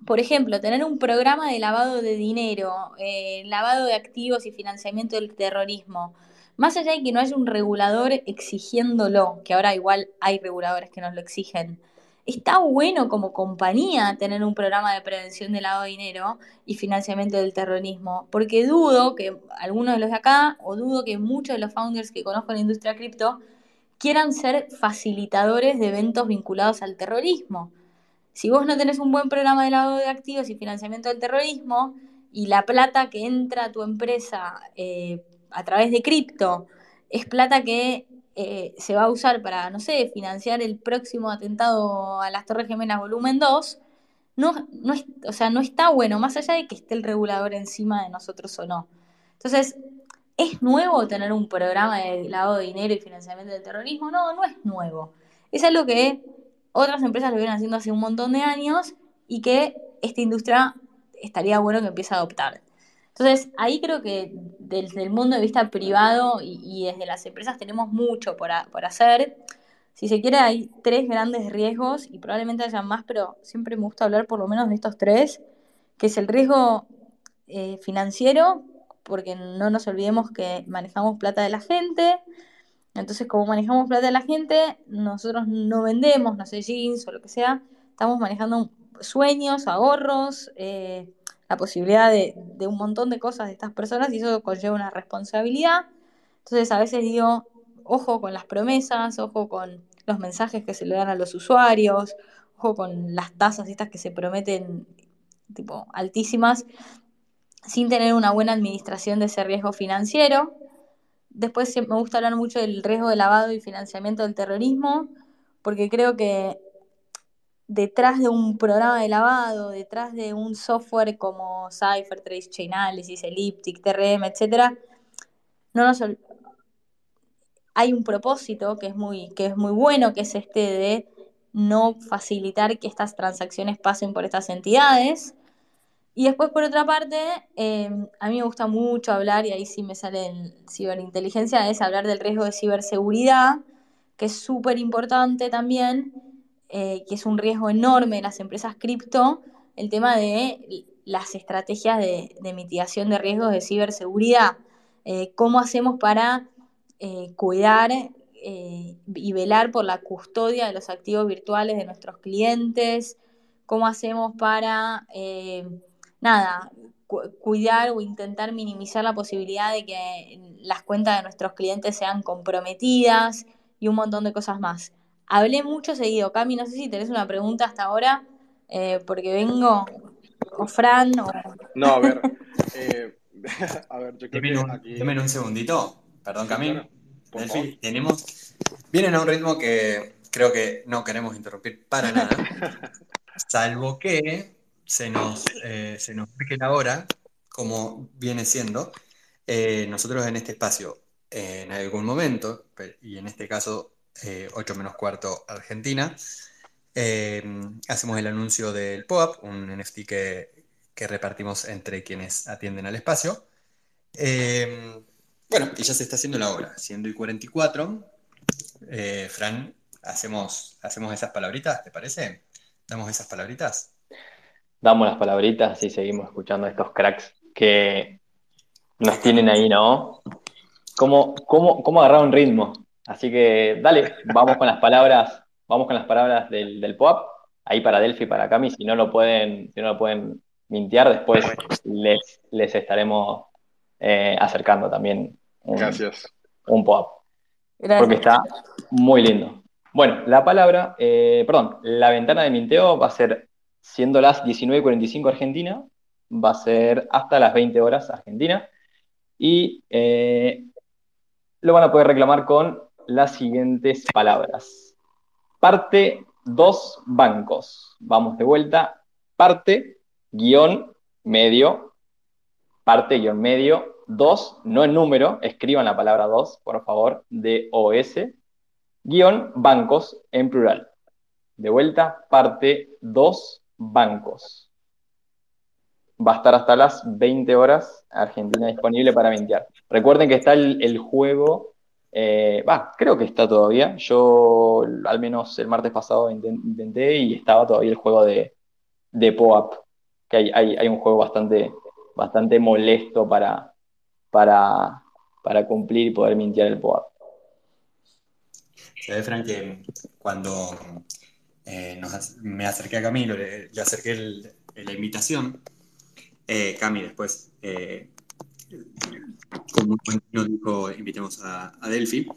por ejemplo, tener un programa de lavado de dinero, eh, lavado de activos y financiamiento del terrorismo, más allá de que no haya un regulador exigiéndolo, que ahora igual hay reguladores que nos lo exigen, está bueno como compañía tener un programa de prevención del lavado de dinero y financiamiento del terrorismo, porque dudo que algunos de los de acá, o dudo que muchos de los founders que conozco en la industria cripto, quieran ser facilitadores de eventos vinculados al terrorismo. Si vos no tenés un buen programa de lavado de activos y financiamiento del terrorismo, y la plata que entra a tu empresa eh, a través de cripto es plata que eh, se va a usar para, no sé, financiar el próximo atentado a las Torres Gemelas volumen 2, no, no, o sea, no está bueno, más allá de que esté el regulador encima de nosotros o no. Entonces, ¿es nuevo tener un programa de lavado de dinero y financiamiento del terrorismo? No, no es nuevo. Es algo que otras empresas lo vienen haciendo hace un montón de años y que esta industria estaría bueno que empiece a adoptar. Entonces, ahí creo que desde el mundo de vista privado y, desde las empresas tenemos mucho por, hacer. Si se quiere, hay tres grandes riesgos y probablemente haya más, pero siempre me gusta hablar por lo menos de estos tres, que es el riesgo eh, financiero, porque no nos olvidemos que manejamos plata de la gente. Entonces, como manejamos plata de la gente, nosotros no vendemos, no sé, jeans o lo que sea, estamos manejando sueños, ahorros, eh, la posibilidad de, un montón de cosas de estas personas y eso conlleva una responsabilidad. Entonces a veces digo, ojo con las promesas, ojo con los mensajes que se le dan a los usuarios, ojo con las tasas estas que se prometen tipo altísimas, sin tener una buena administración de ese riesgo financiero. Después me gusta hablar mucho del riesgo de lavado y financiamiento del terrorismo, porque creo que detrás de un programa de lavado, detrás de un software como Cypher, Trace Chain Analysis, Elliptic, TRM, etc., no hay un propósito que es, muy, que es muy bueno, que es este de no facilitar que estas transacciones pasen por estas entidades. Y después, por otra parte, em, a mí me gusta mucho hablar, y ahí sí me sale en ciberinteligencia, es hablar del riesgo de ciberseguridad, que es súper importante también, eh, que es un riesgo enorme en las empresas cripto, el tema de las estrategias de, mitigación de riesgos de ciberseguridad. Eh, ¿Cómo hacemos para eh, cuidar y velar por la custodia de los activos virtuales de nuestros clientes? ¿Cómo hacemos para, nada, cuidar o intentar minimizar la posibilidad de que las cuentas de nuestros clientes sean comprometidas y un montón de cosas más? Hablé mucho seguido. Cami, no sé si tenés una pregunta hasta ahora, eh, porque vengo, o Fran, o... No, a ver. Eh, a ver, yo creo que un, aquí... un segundito. Perdón, Cami. tenemos... Vienen a un ritmo que creo que no queremos interrumpir para nada, salvo que se nos, eh, se nos la hora, como viene siendo. Eh, nosotros en este espacio, en algún momento, y en este caso 8 eh, menos cuarto Argentina. Eh, hacemos el anuncio del POAP, un NFT que, repartimos entre quienes atienden al espacio. Bueno, y ya se está haciendo la hora, siendo y 44. Fran, hacemos, hacemos esas palabritas, ¿te parece? ¿Damos esas palabritas? Damos las palabritas y seguimos escuchando a estos cracks que nos tienen ahí, ¿no? ¿Cómo, cómo, cómo agarrar un ritmo? Así que dale, vamos con las palabras, vamos con las palabras del, del POAP, ahí para Delphi y para Cami, si no lo pueden, si no lo pueden mintear, después les, les estaremos eh, acercando también un, Gracias. un POAP. Porque está muy lindo. Bueno, la palabra, eh, perdón, la ventana de minteo va a ser, siendo las 19.45 Argentina, va a ser hasta las 20 horas Argentina. Y eh, lo van a poder reclamar con las siguientes palabras. Parte dos bancos. Vamos de vuelta. Parte, guion, medio. Parte, guion, medio. Dos, no en número. Escriban la palabra dos, por favor. D-O-S. Guión, bancos, en plural. De vuelta, parte dos bancos. Va a estar hasta las 20 horas Argentina disponible para mintear. Recuerden que está el, juego eh, creo que está todavía. Yo al menos el martes pasado intenté y estaba todavía el juego de, de POAP, que hay, un juego bastante, bastante molesto para, para, para cumplir y poder mintear el POAP. Se ve, Frank, que cuando me acerqué a Camilo, le, acerqué la invitación. Cami después, como nos dijo, invitemos a, a Delphi.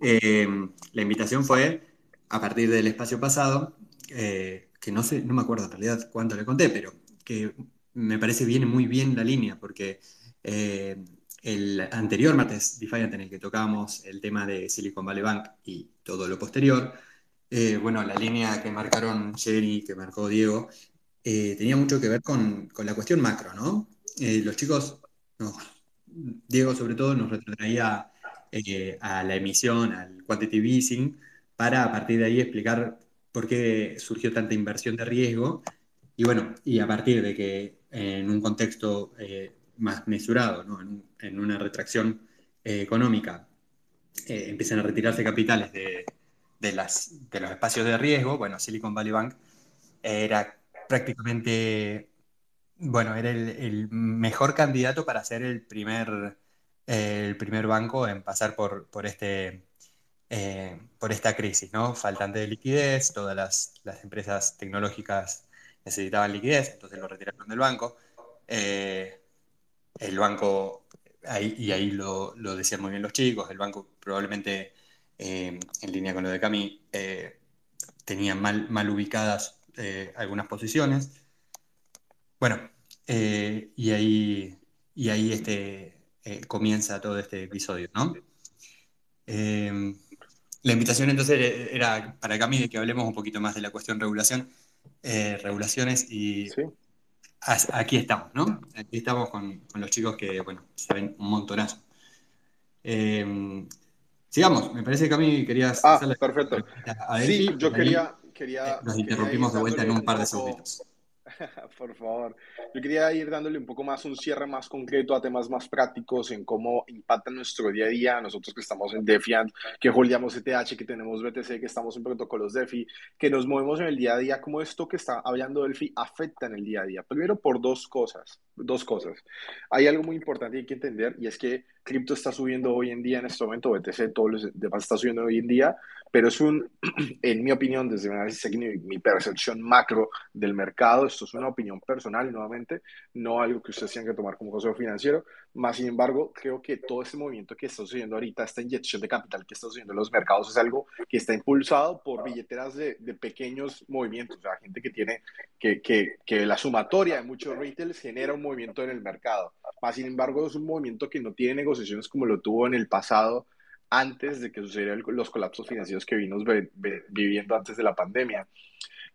la invitación fue a partir del espacio pasado, que no sé, no me acuerdo en realidad cuánto le conté, pero que me parece viene muy bien la línea, porque eh, el anterior martes Defiant en el que tocábamos el tema de Silicon Valley Bank y todo lo posterior, eh, bueno, la línea que marcaron Jerry, que marcó Diego, eh, tenía mucho que ver con, la cuestión macro, ¿no? los chicos, Diego sobre todo nos retraía a la emisión, al quantitative easing, para a partir de ahí explicar por qué surgió tanta inversión de riesgo y bueno, y a partir de que en un contexto eh, más mesurado, en, una retracción eh, económica, eh, empiezan a retirarse capitales de, las, de los espacios de riesgo, bueno, Silicon Valley Bank era prácticamente, bueno, era el, mejor candidato para ser el primer, el primer banco en pasar por, por este eh, por esta crisis, ¿no? Faltante de liquidez, todas las, empresas tecnológicas necesitaban liquidez, entonces lo retiraron del banco. Eh, el banco, y ahí lo, decían muy bien los chicos, el banco probablemente, eh, en línea con lo de Cami, tenía mal, mal ubicadas algunas posiciones. Bueno, y ahí, y ahí este, comienza todo este episodio, ¿no? La invitación entonces era para Cami de que hablemos un poquito más de la cuestión regulación, eh, regulaciones y aquí estamos, ¿no? Aquí estamos con, los chicos que, bueno, se ven un montonazo. Sigamos, me parece que Cami querías ah, perfecto. sí, yo quería, quería... Nos interrumpimos de vuelta en un par de segundos. Por favor. Yo quería ir dándole un poco más un cierre más concreto a temas más prácticos en cómo impacta nuestro día a día. Nosotros que estamos en Defiant, que holdeamos ETH, que tenemos BTC, que estamos en protocolos DeFi, que nos movemos en el día a día, cómo esto que está hablando Delphi afecta en el día a día. Primero por dos cosas. Dos cosas. Hay algo muy importante que hay que entender y es que cripto está subiendo hoy en día en este momento, BTC, todos los demás está subiendo hoy en día, pero es un, en mi opinión, desde mi análisis mi percepción macro del mercado, esto es una opinión personal, nuevamente, no algo que ustedes tengan que tomar como consejo financiero, más sin embargo, creo que todo este movimiento que está sucediendo ahorita, esta inyección de capital que está sucediendo en los mercados, es algo que está impulsado por billeteras de, de pequeños movimientos, o sea, gente que tiene, que, que, que la sumatoria de muchos retails genera un movimiento en el mercado, más sin embargo, es un movimiento que no tiene negociaciones como lo tuvo en el pasado, antes de que sucedieran los colapsos financieros que vimos viviendo antes de la pandemia.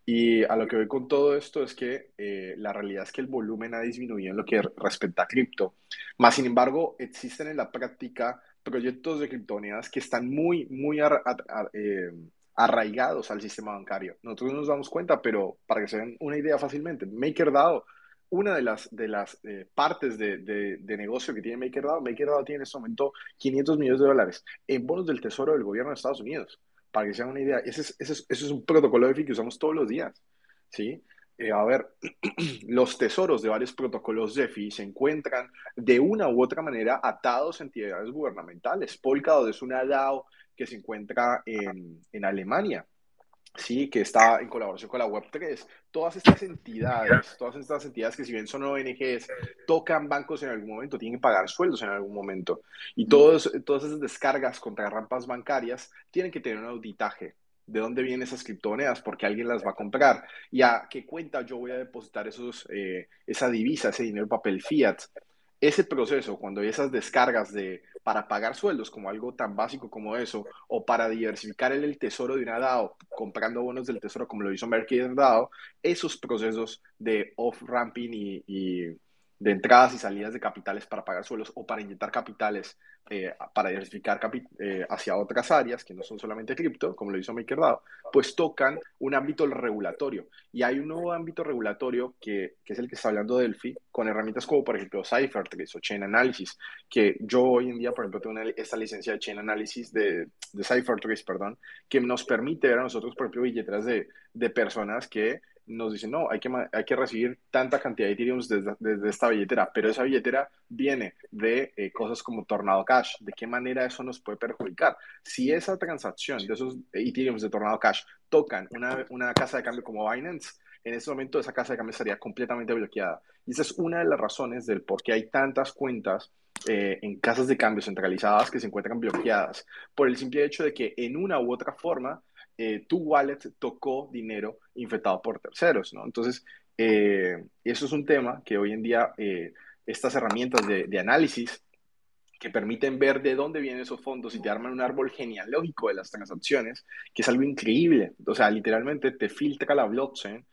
Y a lo que voy con todo esto es que eh, la realidad es que el volumen ha disminuido en lo que respecta a cripto. Más sin embargo, existen en la práctica proyectos de criptomonedas que están muy, muy eh, arraigados al sistema bancario. Nosotros no nos damos cuenta, pero para que se den una idea fácilmente, MakerDAO, una de las, de las eh, partes de, de, negocio que tiene MakerDAO, MakerDAO tiene en este momento 500 millones de dólares en bonos del tesoro del gobierno de Estados Unidos para que se hagan una idea. Ese es, ese es, un protocolo de FI que usamos todos los días. ¿sí? Eh, a ver, los tesoros de varios protocolos de FI se encuentran de una u otra manera atados a entidades gubernamentales. Polkadot es una DAO que se encuentra en, en Alemania. Sí, que está en colaboración con la Web3. Todas estas entidades, todas estas entidades que si bien son ONGs, tocan bancos en algún momento, tienen que pagar sueldos en algún momento. Y todos, todas esas descargas contra rampas bancarias tienen que tener un auditaje. ¿De dónde vienen esas criptomonedas? Porque alguien las va a comprar. ¿Y a qué cuenta yo voy a depositar esos, eh, esa divisa, ese dinero papel fiat? Ese proceso, cuando hay esas descargas de, para pagar sueldos, como algo tan básico como eso, o para diversificar el, tesoro de una DAO, comprando bonos del tesoro como lo hizo Mercury DAO, esos procesos de off-ramping y, de entradas y salidas de capitales para pagar sueldos o para inyectar capitales eh, para diversificar eh, hacia otras áreas que no son solamente cripto, como lo hizo MakerDAO, pues tocan un ámbito regulatorio. Y hay un nuevo ámbito regulatorio que, que es el que está hablando Delphi, con herramientas como por ejemplo CypherTrace o Chain Analysis, que yo hoy en día, por ejemplo, tengo esta licencia de Chain Analysis de, de CypherTrace, perdón, que nos permite ver a nosotros, por ejemplo, billeteras de, de personas que nos dicen, no, hay que, hay que recibir tanta cantidad de Ethereum desde, esta billetera, pero esa billetera viene de eh, cosas como Tornado Cash. ¿De qué manera eso nos puede perjudicar? Si esa transacción de esos Ethereum de Tornado Cash tocan una, una casa de cambio como Binance, en ese momento esa casa de cambio estaría completamente bloqueada. Y esa es una de las razones del por qué hay tantas cuentas eh, en casas de cambio centralizadas que se encuentran bloqueadas, por el simple hecho de que en una u otra forma eh, tu wallet tocó dinero infectado por terceros, ¿no? Entonces, eh, eso es un tema que hoy en día estas herramientas de, de, análisis que permiten ver de dónde vienen esos fondos y te arman un árbol genealógico de las transacciones, que es algo increíble. O sea, literalmente te filtra la blockchain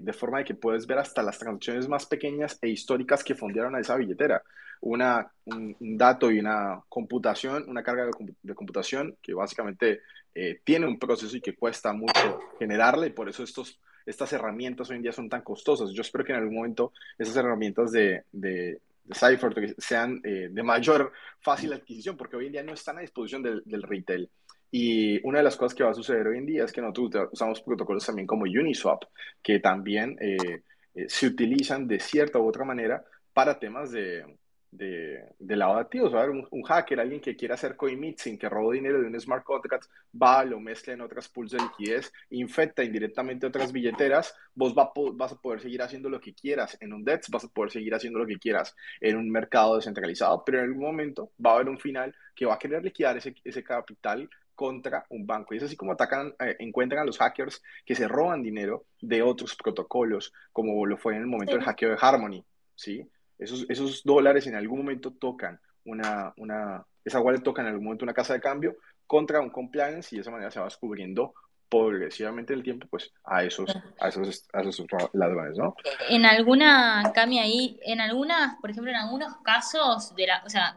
de forma de que puedes ver hasta las transacciones más pequeñas e históricas que fundaron a esa billetera una, un, dato y una computación, una carga de, computación que básicamente eh, tiene un proceso y que cuesta mucho generarla y por eso estos, estas herramientas hoy en día son tan costosas. Yo espero que en algún momento esas herramientas de, de, Cypher sean eh, de mayor fácil adquisición porque hoy en día no están a disposición del, del retail. Y una de las cosas que va a suceder hoy en día es que nosotros usamos protocolos también como Uniswap, que también eh, se utilizan de cierta u otra manera para temas de, de, de lavado de activos. Va a haber un, hacker, alguien que quiera hacer coin sin que robó dinero de un smart contract, va, lo mezcla en otras pools de liquidez, infecta indirectamente otras billeteras, vos va, vas a poder seguir haciendo lo que quieras en un DEX, vas a poder seguir haciendo lo que quieras en un mercado descentralizado, pero en algún momento va a haber un final que va a querer liquidar ese, ese capital contra un banco. Y es así como atacan, eh, encuentran a los hackers que se roban dinero de otros protocolos, como lo fue en el momento del hackeo de Harmony, ¿sí? Esos, esos dólares en algún momento tocan una, una, esa wallet toca en algún momento una casa de cambio contra un compliance y de esa manera se va descubriendo progresivamente el tiempo pues a esos, a esos, a esos ladrones, ¿no? En alguna, Cami, ahí, en algunas, por ejemplo, en algunos casos, de la, o sea,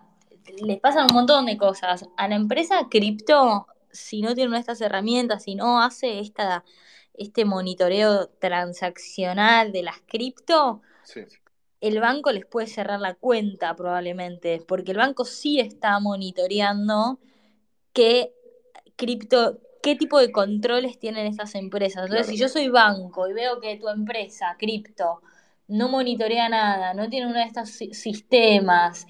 les pasan un montón de cosas. A la empresa cripto, si no tiene una de estas herramientas, si no hace esta, este monitoreo transaccional de las cripto, sí el banco les puede cerrar la cuenta probablemente, porque el banco sí está monitoreando qué cripto, qué tipo de controles tienen estas empresas. Entonces, si yo soy banco y veo que tu empresa, cripto, no monitorea nada, no tiene uno de estos sistemas,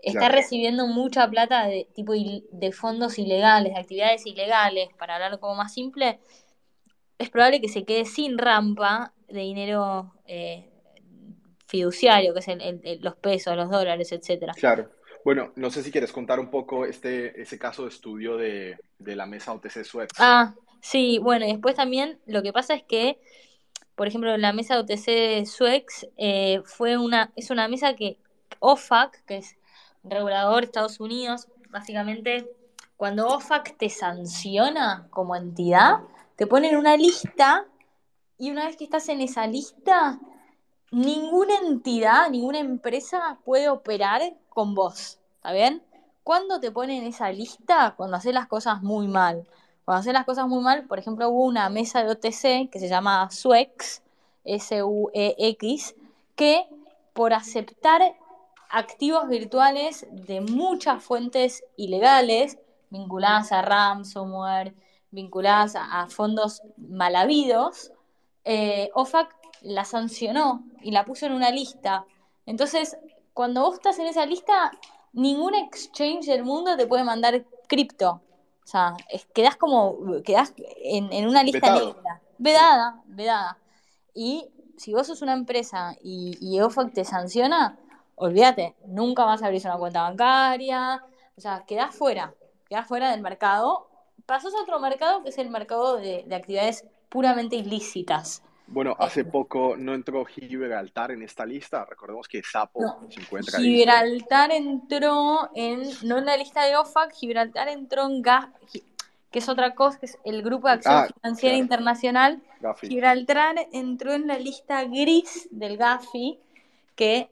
está recibiendo mucha plata de tipo de fondos ilegales, de actividades ilegales, para hablar como más simple, es probable que se quede sin rampa de dinero eh, fiduciario, que es los pesos, los dólares, etcétera. Claro. Bueno, no sé si quieres contar un poco este, ese caso de estudio de, la mesa OTC Suex. Ah, sí, bueno, y después también lo que pasa es que, por ejemplo, la mesa OTC Suex eh, fue una, es una mesa que OFAC, que es regulador Estados Unidos, básicamente, cuando OFAC te sanciona como entidad, te ponen una lista y una vez que estás en esa lista, ninguna entidad, ninguna empresa puede operar con vos, ¿está bien? ¿Cuándo te ponen esa lista? Cuando haces las cosas muy mal. Cuando haces las cosas muy mal, por ejemplo, hubo una mesa de OTC que se llama SUEX, S-U-E-X, que por aceptar activos virtuales de muchas fuentes ilegales, vinculadas a ransomware, vinculadas a, fondos mal habidos, eh, OFAC la sancionó y la puso en una lista. Entonces, cuando vos estás en esa lista, ningún exchange del mundo te puede mandar cripto. O sea, quedás como, quedás en, una lista negra. Vedada, vedada. Y si vos sos una empresa y, y OFAC te sanciona, olvídate, nunca vas a abrir una cuenta bancaria. O sea, quedás fuera, quedás fuera del mercado. Pasás a otro mercado que es el mercado de actividades puramente ilícitas. Bueno, hace poco no entró Gibraltar en esta lista. Recordemos que Sapo se encuentra Gibraltar entró en, no en la lista de OFAC, Gibraltar entró en GAF, que es otra cosa, que es el Grupo de Acción ah, Financiera Internacional. Gibraltar entró en la lista gris del GAFI, que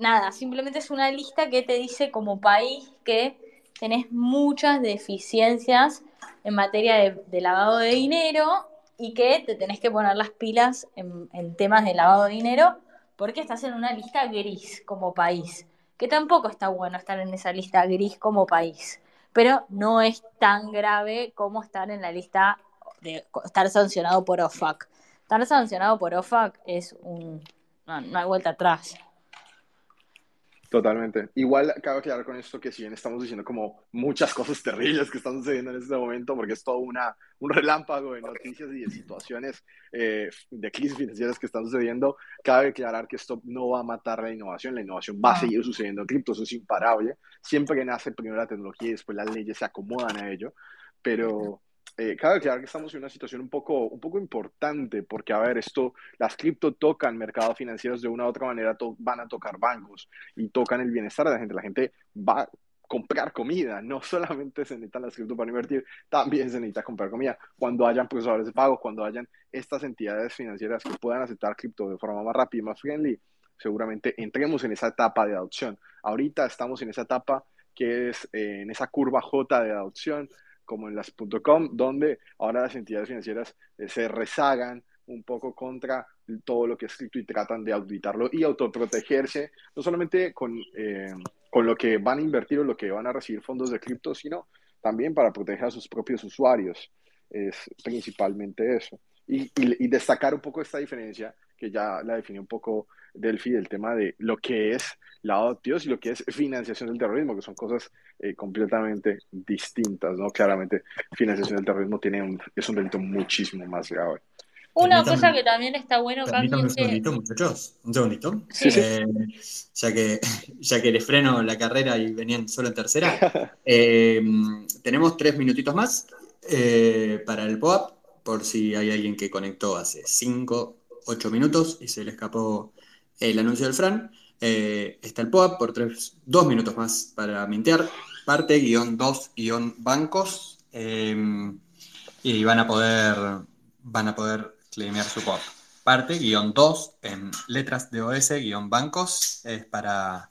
nada, simplemente es una lista que te dice como país que tenés muchas deficiencias en materia de lavado de dinero y que te tenés que poner las pilas en, temas de lavado de dinero porque estás en una lista gris como país, que tampoco está bueno estar en esa lista gris como país, pero no es tan grave como estar en la lista de estar sancionado por OFAC. estar sancionado por OFAC es un. No, no hay vuelta atrás. Totalmente. Igual cabe aclarar con esto que si bien estamos diciendo como muchas cosas terribles que están sucediendo en este momento, porque es todo una, un relámpago de noticias y de situaciones eh, de crisis financieras que están sucediendo, cabe aclarar que esto no va a matar la innovación, la innovación va a seguir sucediendo en cripto, eso es imparable. Siempre que nace primero la tecnología y después las leyes se acomodan a ello, pero eh, cabe aclarar que estamos en una situación un poco, un poco importante, porque, a ver, esto, las cripto tocan mercados financieros de una u otra manera, van a tocar bancos y tocan el bienestar de la gente. La gente va a comprar comida, no solamente se necesitan las cripto para invertir, también se necesita comprar comida. Cuando hayan procesadores de pago, cuando hayan estas entidades financieras que puedan aceptar cripto de forma más rápida y más friendly, seguramente entremos en esa etapa de adopción. Ahorita estamos en esa etapa que es eh, en esa curva J de adopción como en las .com, donde ahora las entidades financieras eh, se rezagan un poco contra todo lo que es cripto y tratan de auditarlo y autoprotegerse, no solamente con, eh, con lo que van a invertir o lo que van a recibir fondos de cripto, sino también para proteger a sus propios usuarios. Es principalmente eso. Y, y, destacar un poco esta diferencia, que ya la definió un poco Delphi, del tema de lo que es lavado de activos y lo que es financiación del terrorismo, que son cosas eh, completamente distintas, ¿no? Claramente, financiación del terrorismo tiene un, es un delito muchísimo más grave. Una cosa que también está bueno, Permítame un segundito, muchachos. Un segundito. Eh, ya, que, ya que les freno la carrera y venían solo en tercera, eh, tenemos tres minutitos más para el POAP, por si hay alguien que conectó hace cinco, ocho minutos y se le escapó el anuncio del Fran. Eh, está el POAP por tres, dos minutos más para mintear. Parte, guion dos, guion bancos. Em, y van a poder, van a poder claimear su POAP. Parte, guion dos, en letras de OS, guion bancos, es para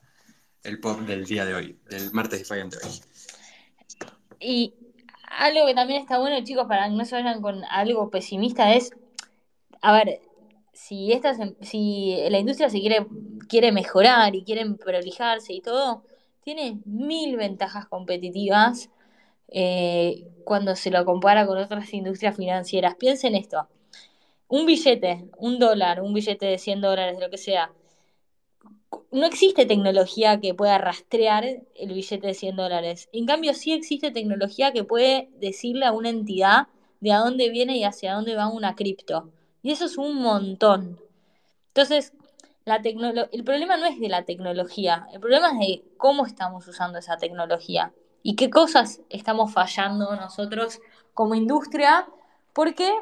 el POAP del día de hoy, del martes Defiant de hoy. Y algo que también está bueno, chicos, para que no se vayan con algo pesimista, es, a ver, si, esta, si la industria se quiere, quiere mejorar y quiere prolijarse y todo, tiene mil ventajas competitivas eh, cuando se lo compara con otras industrias financieras. Piensen esto, un billete, un dólar, un billete de 100 dólares, lo que sea, no existe tecnología que pueda rastrear el billete de 100 dólares. En cambio, sí existe tecnología que puede decirle a una entidad de a dónde viene y hacia dónde va una cripto. Y eso es un montón. Entonces, la el problema no es de la tecnología, el problema es de cómo estamos usando esa tecnología y qué cosas estamos fallando nosotros como industria, porque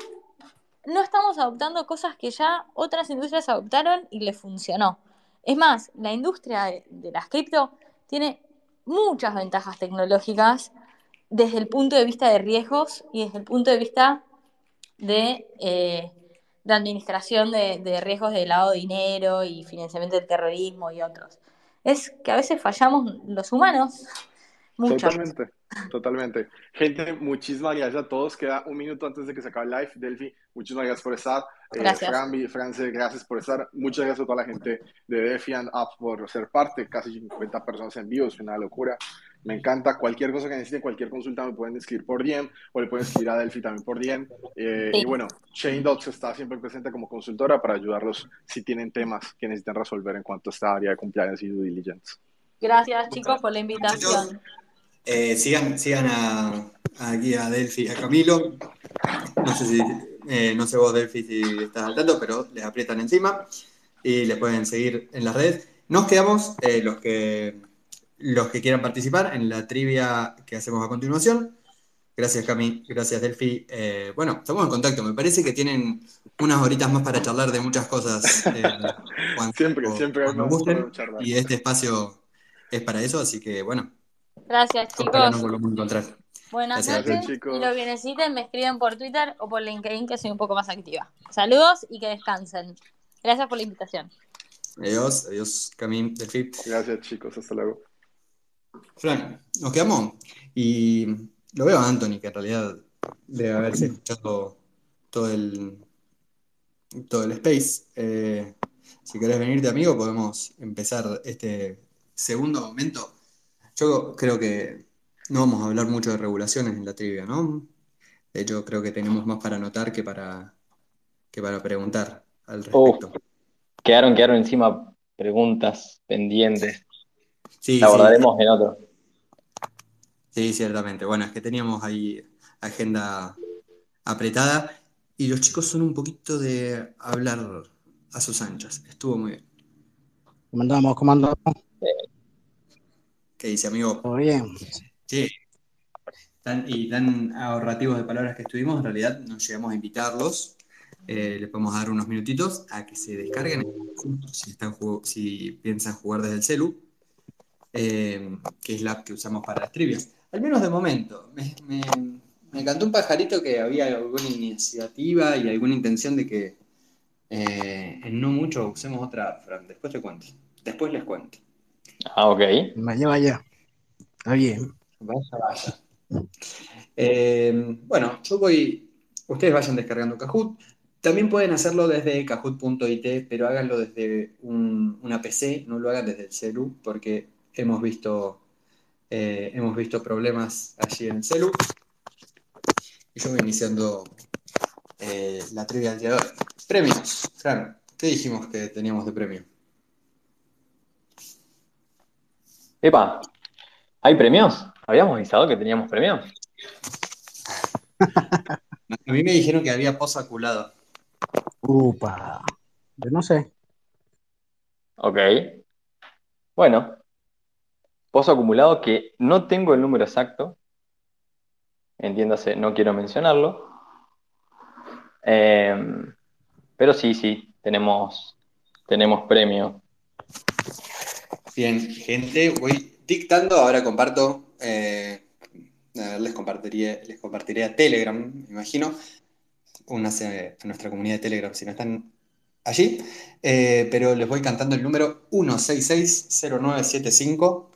no estamos adoptando cosas que ya otras industrias adoptaron y les funcionó. Es más, la industria de, las cripto tiene muchas ventajas tecnológicas desde el punto de vista de riesgos y desde el punto de vista de eh, de administración de, riesgos de lavado de dinero y financiamiento del terrorismo y otros. Es que a veces fallamos los humanos. Mucho. Totalmente, totalmente. Gente, muchísimas gracias a todos. Queda un minuto antes de que se acabe el live. Delphi, muchísimas gracias por estar. Eh, gracias. Eh, France, gracias por estar. Muchas gracias a toda la gente de Defiant Up por ser parte. Casi 50 personas en vivo, es una locura. Me encanta. Cualquier cosa que necesiten, cualquier consulta me pueden escribir por DM o le pueden escribir a Delphi también por DM. Eh, y bueno, Shane Dots está siempre presente como consultora para ayudarlos si tienen temas que necesiten resolver en cuanto a esta área de compliance y due diligence. Gracias, chicos, por la invitación. Eh, sigan, sigan a, aquí a Delphi y a Camilo. No sé si, eh, no sé vos, Delphi, si estás al tanto, pero les aprietan encima y les pueden seguir en las redes. Nos quedamos los que los que quieran participar en la trivia que hacemos a continuación. Gracias, Cami. Gracias, Delphi. Eh, bueno, estamos en contacto. Me parece que tienen unas horitas más para charlar de muchas cosas. Eh, siempre, siempre Y este espacio es para eso, así que bueno. Gracias, chicos. nos volvemos a encontrar. Buenas noches. Y lo que necesiten me escriben por Twitter o por LinkedIn, que soy un poco más activa. Saludos y que descansen. Gracias por la invitación. Adiós, adiós, Cami, Delphi. Gracias, chicos. Hasta luego. Fran, nos quedamos y lo veo a Anthony, que en realidad debe haberse escuchado todo el, todo el space. Eh, si querés venirte, amigo, podemos empezar este segundo momento. Yo creo que no vamos a hablar mucho de regulaciones en la trivia, ¿no? De hecho, creo que tenemos más para anotar que para, que para preguntar al respecto. quedaron, quedaron encima preguntas pendientes. Sí, La sí, abordaremos en otro. sí, ciertamente. Bueno, es que teníamos ahí agenda apretada y los chicos son un poquito de hablar a sus anchas. Estuvo muy bien. ¿Cómo andamos? ¿Cómo andamos? ¿Qué dice, amigo? ¿Todo bien? Sí. Tan, y tan ahorrativos de palabras que estuvimos, en realidad nos llegamos a invitarlos. Eh, les podemos dar unos minutitos a que se descarguen si, están si piensan jugar desde el celu, eh, que es la app que usamos para las trivias. Al menos de momento. Me, me- me cantó un pajarito que había alguna iniciativa y alguna intención de que eh, en no mucho usemos otra app, Fran. Después te cuento. Después les cuento. Ah, ok. Vaya, vaya. Está bien. Vaya, vaya. Eh, bueno, yo voy. Ustedes vayan descargando Kahoot. También pueden hacerlo desde kahoot.it, pero háganlo desde un- una PC, no lo hagan desde el celu, porque hemos visto, eh, hemos visto problemas allí en el celu. Y yo voy iniciando eh, la trivia del día de hoy. Premios. Fran, ¿qué dijimos que teníamos de premio? Epa, ¿hay premios? ¿Habíamos avisado que teníamos premios? A mí me dijeron que había posaculado. Upa. Yo no sé. Ok. Bueno, pozo acumulado que no tengo el número exacto. Entiéndase, no quiero mencionarlo. Em, pero sí, sí, tenemos, tenemos premio. Bien, gente, voy dictando, ahora comparto, eh, les compartiría, les compartiré a Telegram, me imagino, únanse nuestra comunidad de Telegram si no están allí, eh, pero les voy cantando el número 1660975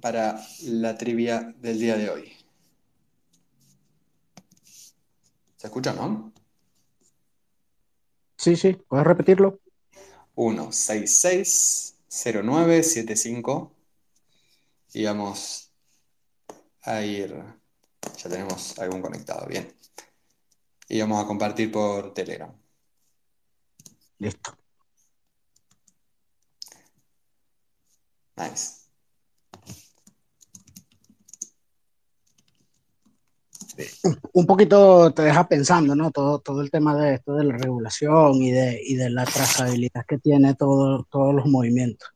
para la trivia del día de hoy. ¿Se escucha, no? Sí, sí. ¿Puedes repetirlo? 1660975 y vamos a ir, ya tenemos algún conectado, bien. Y vamos a compartir por Telegram. Listo. Nice. Un poquito te deja pensando, ¿no? Todo, todo el tema de esto de la regulación y de, y de la trazabilidad que tiene todo, todos los movimientos.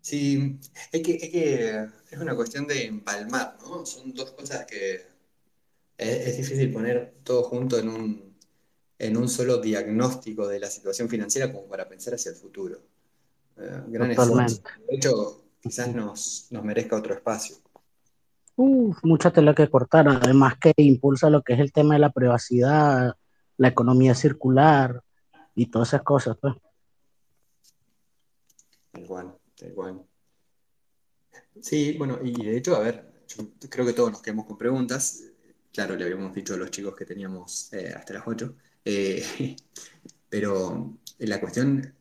Sí, es que, es que es una cuestión de empalmar, ¿no? Son dos cosas que es, es difícil poner todo junto en un, en un solo diagnóstico de la situación financiera como para pensar hacia el futuro. Eh, gran esfuerzo. De hecho, quizás nos, nos merezca otro espacio. Uf, mucha tela que cortar, además que impulsa lo que es el tema de la privacidad, la economía circular y todas esas cosas, pues. Tal cual. Sí, bueno, y de hecho, a ver, yo creo que todos nos quedamos con preguntas. Claro, le habíamos dicho a los chicos que teníamos eh, hasta las 8. Eh, pero la cuestión,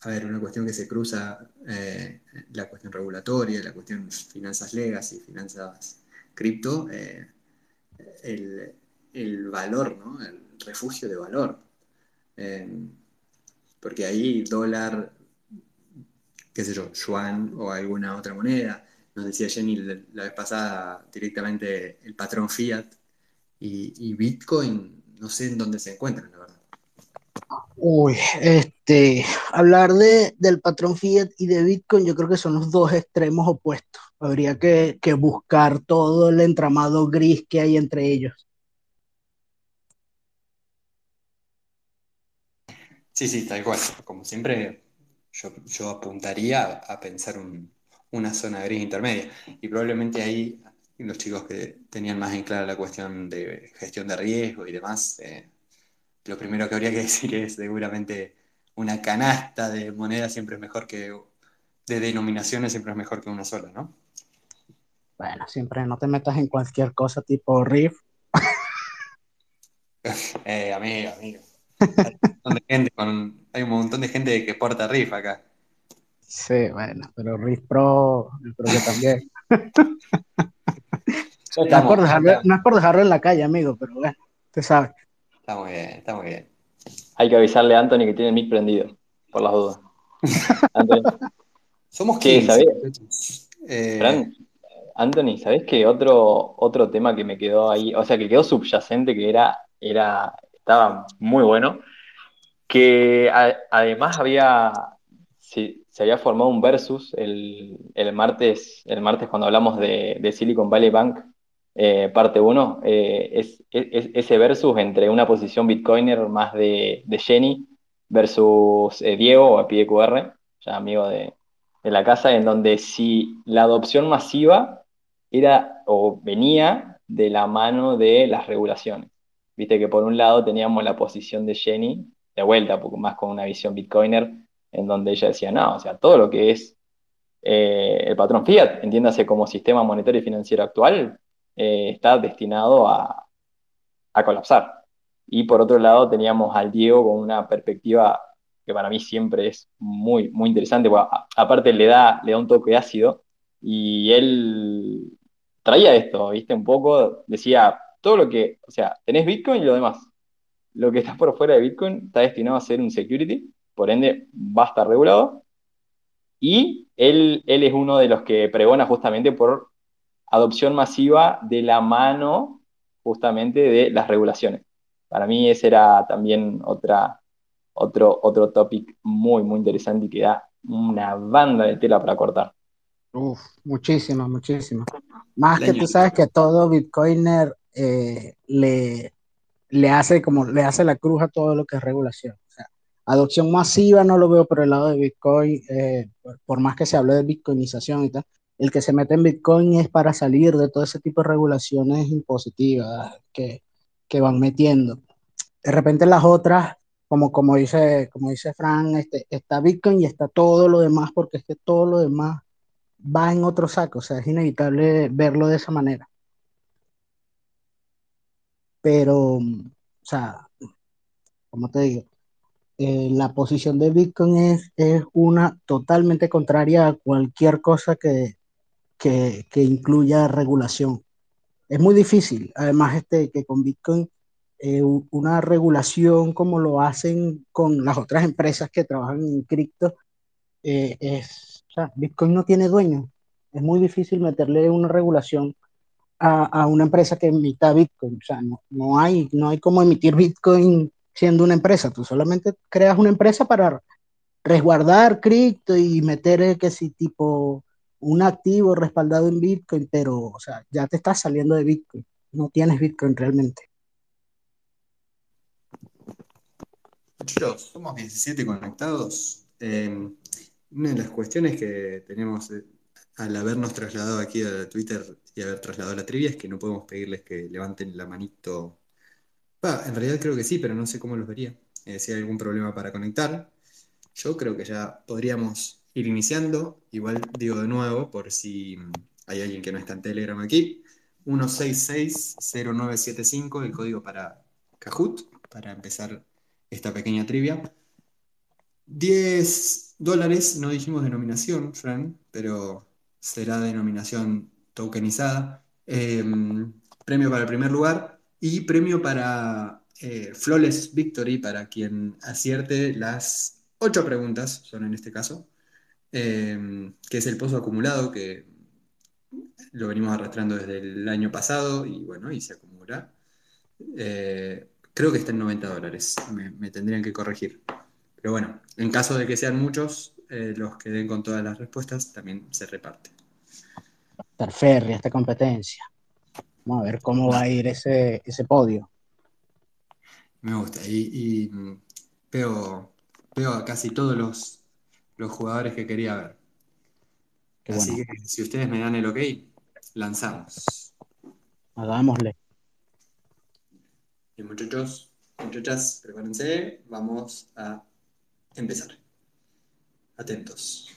a ver, una cuestión que se cruza, eh, la cuestión regulatoria, la cuestión finanzas legacy, finanzas cripto, eh, el, el valor, ¿no? El refugio de valor. Eh, porque ahí dólar, qué sé yo, yuan o alguna otra moneda. Nos decía Jenny la vez pasada directamente el patrón fiat y, y Bitcoin, no sé en dónde se encuentran. Uy, este, hablar de, del patrón Fiat y de Bitcoin, yo creo que son los dos extremos opuestos. Habría que, que buscar todo el entramado gris que hay entre ellos. Sí, sí, tal cual. Como siempre, yo, yo apuntaría a, pensar un- una zona gris intermedia. Y probablemente ahí los chicos que tenían más en clara la cuestión de gestión de riesgo y demás, eh, lo primero que habría que decir es seguramente una canasta de monedas siempre es mejor que, de denominaciones siempre es mejor que una sola, ¿no? Bueno, siempre no te metas en cualquier cosa tipo riff. Eh, amigo, amigo. Hay un montón de gente con- hay un montón de gente que porta riff acá. Sí, bueno, pero riff pro, yo creo que también. No es por dejarlo, no es por dejarlo en la calle, amigo, pero bueno, usted sabe. Está muy bien, está muy bien. Hay que avisarle a Anthony que tiene el mic prendido, por las dudas. Anthony, Somos ¿Qué, 15. sabés? Eh, Fran, Anthony, ¿sabés qué otro, otro tema que me quedó ahí? O sea, que quedó subyacente, que era, era, estaba muy bueno, que a- además había, se, se había formado un versus el, el martes, el martes cuando hablamos de, de Silicon Valley Bank, eh, parte 1, es, es- ese versus entre una posición bitcoiner más de, Jenny versus eh, Diego o PQR, ya amigo de, de la casa, en donde si la adopción masiva era o venía de la mano de las regulaciones. Viste que por un lado teníamos la posición de Jenny, de vuelta, más con una visión bitcoiner, en donde ella decía, no, o sea, todo lo que es eh, el patrón fiat, entiéndase como sistema monetario y financiero actual, eh, está destinado a, a colapsar. Y por otro lado teníamos al Diego con una perspectiva que para mí siempre es muy, muy interesante, a- aparte le da, le da un toque ácido, y él traía esto, ¿viste? Un poco, decía, todo lo que, o sea, tenés Bitcoin y lo demás. Lo que está por fuera de Bitcoin está destinado a ser un security, por ende va a estar regulado. Y él, él es uno de los que pregona justamente por adopción masiva de la mano justamente de las regulaciones. Para mí ese era también otra, otro, otro topic muy, muy interesante y que da una banda de tela para cortar. Uf, muchísimas, muchísimas. Más que tú sabes que todo Bitcoiner eh, le, le hace como le hace la cruz a todo lo que es regulación. O sea, adopción masiva no lo veo por el lado de Bitcoin, eh, por, por más que se hable de bitcoinización y tal. El que se mete en Bitcoin es para salir de todo ese tipo de regulaciones impositivas que, que van metiendo. De repente las otras, como, como dice, como dice Fran, este, está Bitcoin y está todo lo demás, porque es que todo lo demás va en otro saco, o sea, es inevitable verlo de esa manera. Pero, o sea, como te digo, eh, la posición de Bitcoin es, es una totalmente contraria a cualquier cosa que, que, que incluya regulación. Es muy difícil, además, este, que con Bitcoin eh, una regulación como lo hacen con las otras empresas que trabajan en cripto, eh, es, o sea, Bitcoin no tiene dueño. Es muy difícil meterle una regulación a, a una empresa que emita Bitcoin. O sea, no, no hay, no hay como emitir Bitcoin siendo una empresa. Tú solamente creas una empresa para resguardar cripto y meter eh, que si tipo un activo respaldado en Bitcoin, pero, o sea, ya te estás saliendo de Bitcoin. No tienes Bitcoin realmente. Muchachos, somos 17 conectados. Eh, una de las cuestiones que tenemos eh, al habernos trasladado aquí a Twitter y haber trasladado la trivia es que no podemos pedirles que levanten la manito. En realidad creo que sí, pero no sé cómo los vería. Eh, si hay algún problema para conectar. Yo creo que ya podríamos ir iniciando. Igual digo de nuevo, por si mm, hay alguien que no está en Telegram aquí. 1660975, el código para Kahoot, para empezar esta pequeña trivia. 10 dólares, no dijimos denominación, Fran, pero será denominación tokenizada. Eh, premio para el primer lugar y premio para eh, Flawless Victory para quien acierte las 8 preguntas, son en este caso, eh, que es el pozo acumulado que lo venimos arrastrando desde el año pasado y bueno, y se acumula. Eh, creo que está en 90 dólares, me, me tendrían que corregir. Pero bueno, en caso de que sean muchos, eh, los que den con todas las respuestas también se reparte. Estar férrea esta competencia. Vamos a ver cómo va a ir ese, ese podio. Me gusta. Y, y, mm, veo, veo a casi todos los, los jugadores que quería ver. Qué Así bueno. que si ustedes me dan el ok, lanzamos. Hagámosle. Y muchachos, muchachas, prepárense. Vamos a empezar. Atentos.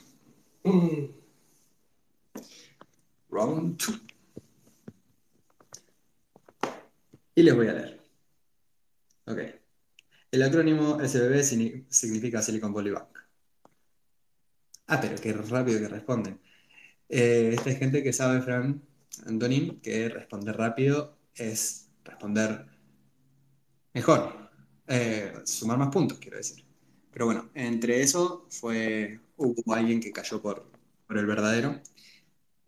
Round 2. Y les voy a leer. Ok. El acrónimo SBB signi- significa Silicon Valley Bank. Ah, pero qué rápido que responden. Eh, esta es gente que sabe, Fran, Antonín, que responder rápido es responder mejor. Eh, sumar más puntos, quiero decir. Pero bueno, entre eso fue, hubo alguien que cayó por, por el verdadero.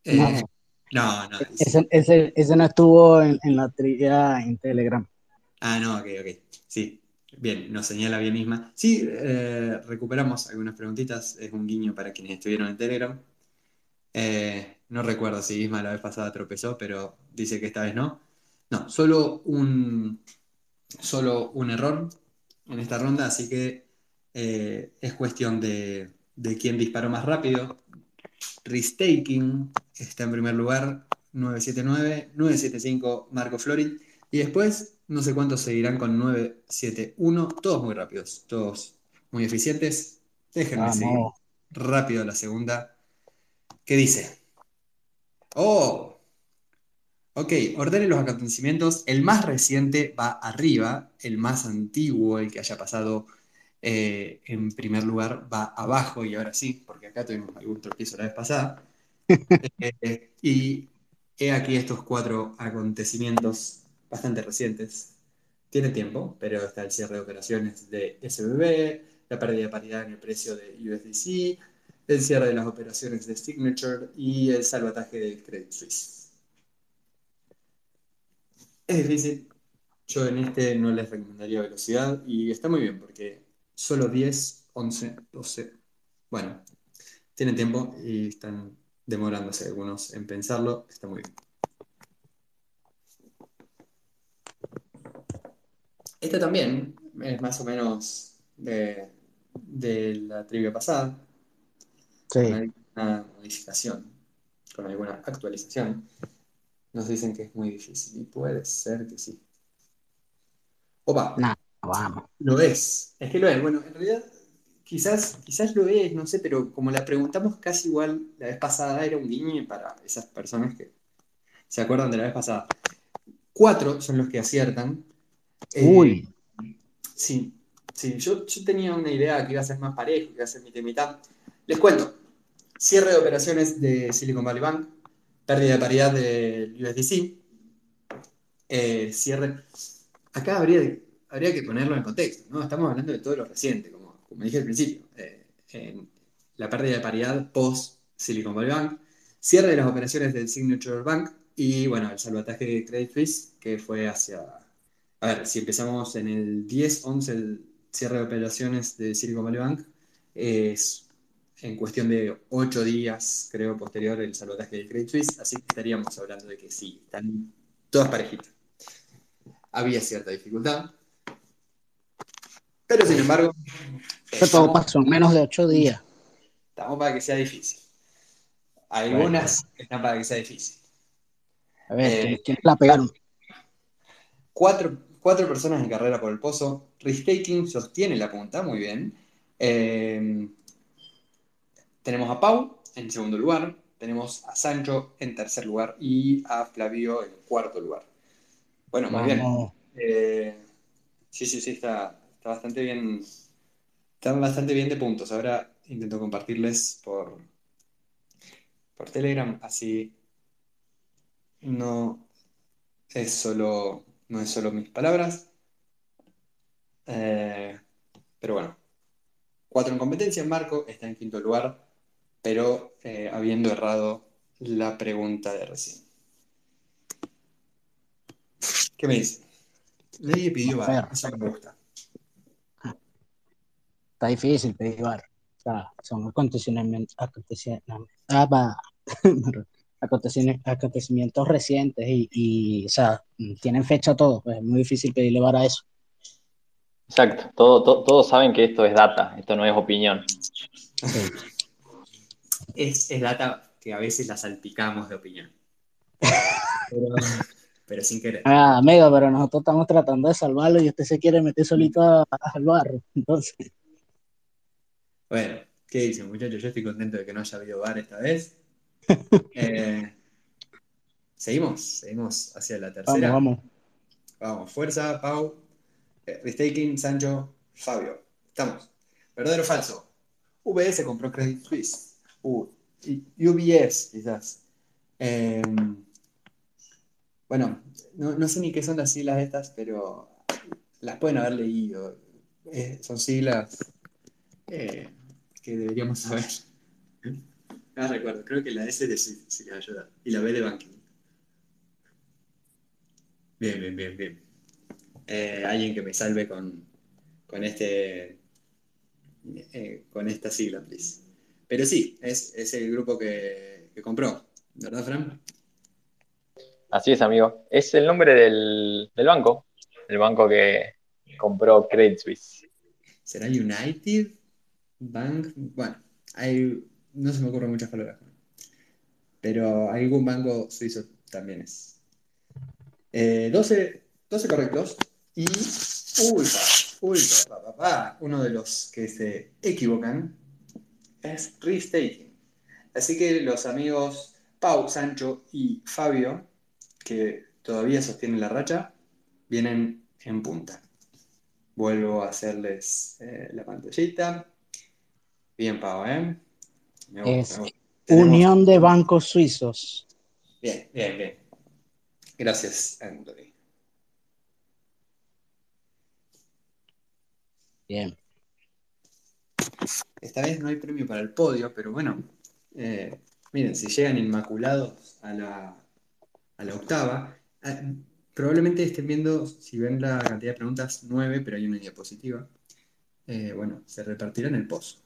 Eh, No. no, no. Ese, ese, ese no estuvo en, en la trivia en Telegram. Ah, no, ok, ok. Sí, bien, nos señala bien misma. Sí, eh, recuperamos algunas preguntitas. Es un guiño para quienes estuvieron en Telegram. Eh, no recuerdo si Isma la vez pasada tropezó, pero dice que esta vez no. No, solo un, solo un error en esta ronda, así que eh, es cuestión de, de quién disparó más rápido. Ristaking está en primer lugar, 979, 975 Marco Florin, y después no sé cuántos seguirán con 971, todos muy rápidos, todos muy eficientes. Déjenme seguir rápido la segunda. ¿Qué dice? Oh, ok, ordene los acontecimientos. El más reciente va arriba, el más antiguo, el que haya pasado eh, en primer lugar, va abajo, y ahora sí, porque acá tuvimos algún tropiezo la vez pasada. Eh, y he aquí estos cuatro acontecimientos bastante recientes. Tiene tiempo, pero está el cierre de operaciones de SBB, la pérdida de paridad en el precio de USDC, el cierre de las operaciones de Signature y el salvataje de Credit Suisse. Es difícil. Yo en este no les recomendaría velocidad y está muy bien porque solo 10, 11, 12. Bueno, tienen tiempo y están demorándose algunos en pensarlo. Está muy bien. Esta también es más o menos de, de la trivia pasada, con Sí. alguna modificación, con alguna actualización. Nos dicen que es muy difícil y puede ser que sí. Opa, Nah, vamos. lo es. Es que lo es. Bueno, en realidad quizás, quizás lo es, no sé, pero como la preguntamos casi igual la vez pasada, era un guiño para esas personas que se acuerdan de la vez pasada. Cuatro son los que aciertan. Eh, Uy, Sí, sí, yo, yo tenía una idea que iba a ser más parejo, que iba a ser mitad y mitad. Les cuento, cierre de operaciones de Silicon Valley Bank, pérdida de paridad del USDC, eh, cierre... Acá habría, habría que ponerlo en contexto, ¿no? Estamos hablando de todo lo reciente, como, como dije al principio. Eh, la pérdida de paridad post Silicon Valley Bank, cierre de las operaciones del Signature Bank y, bueno, el salvataje de Credit Suisse, que fue hacia a ver, si empezamos en el 10-11, el cierre de operaciones de Silicon Valley Bank, es en cuestión de 8 días, creo, posterior el salvataje de Credit Suisse, así que estaríamos hablando de que sí, están todas parejitas. Había cierta dificultad, pero sin embargo, todo pasó en menos de ocho días. estamos para que sea difícil. Algunas están para que sea difícil. A ver, Eh, ¿quién- quién la pegaron? Cuatro, cuatro personas en carrera por el pozo. Ristaking sostiene la punta, muy bien. Eh, tenemos a Pau en segundo lugar. Tenemos a Sancho en tercer lugar y a Flavio en cuarto lugar. Bueno, muy bien. Eh, sí, sí, sí, está, está bastante bien. Están bastante bien de puntos. Ahora intento compartirles por, por Telegram, así no es solo, no es solo mis palabras. Eh, pero bueno, cuatro en competencia. Marco está en quinto lugar, pero eh, habiendo errado la pregunta de recién. ¿Qué me dice? Nadie pidió bar, eso me gusta. Está difícil pedir bar. O sea, son acontecimientos, acontecimientos, ah. Acontecimientos, acontecimientos recientes y, y, o sea, tienen fecha todos. Pues es muy difícil pedirle bar a eso. Exacto, todo, to- todos saben que esto es data, esto no es opinión. Sí. Es, es data que a veces la salpicamos de opinión. Pero, pero sin querer. Ah, amigo, pero nosotros estamos tratando de salvarlo y usted se quiere meter solito a- al barro. Entonces, Bueno, ¿qué dicen, muchachos? Yo estoy contento de que no haya habido bar esta vez. Eh, seguimos, seguimos hacia la tercera. vamos. Vamos, fuerza, Pau, eh, Ristaking, Sancho, Fabio. Estamos. ¿Verdadero o falso? UBS compró Credit Suisse. Uh, y- UBS, quizás. Eh, bueno, no, no sé ni qué son las siglas estas, pero las pueden haber leído. Eh, son siglas eh, que deberíamos saber. Ah, recuerdo, creo que la S de sí, sí que ayuda. Y la B de banking. Bien, bien, bien, bien. Eh, alguien que me salve con, con este eh, con esta sigla, please. Pero sí, es, es el grupo que, que compró, ¿verdad, Fran? Así es, amigo. Es el nombre del, del banco, el banco que compró Credit Suisse. ¿Será United Bank? Bueno, hay, no se me ocurren muchas palabras. Pero algún banco suizo también es. Eh, 12, 12 correctos. Y. Uno de los que se equivocan es restaking. Así que los amigos Pau, Sancho y Fabio, que todavía sostienen la racha, vienen en punta. Vuelvo a hacerles eh, la pantallita. Bien, Pau, ¿eh? Me gusta, Es me gusta. Tenemos- Unión de Bancos Suizos. Bien, bien, bien. Gracias, Anthony. Bien. Esta vez no hay premio para el podio, pero bueno, eh, miren, si llegan inmaculados a la, a la octava, eh, probablemente estén viendo, si ven la cantidad de preguntas, nueve, pero hay una diapositiva. Eh, bueno, se repartirán el pozo.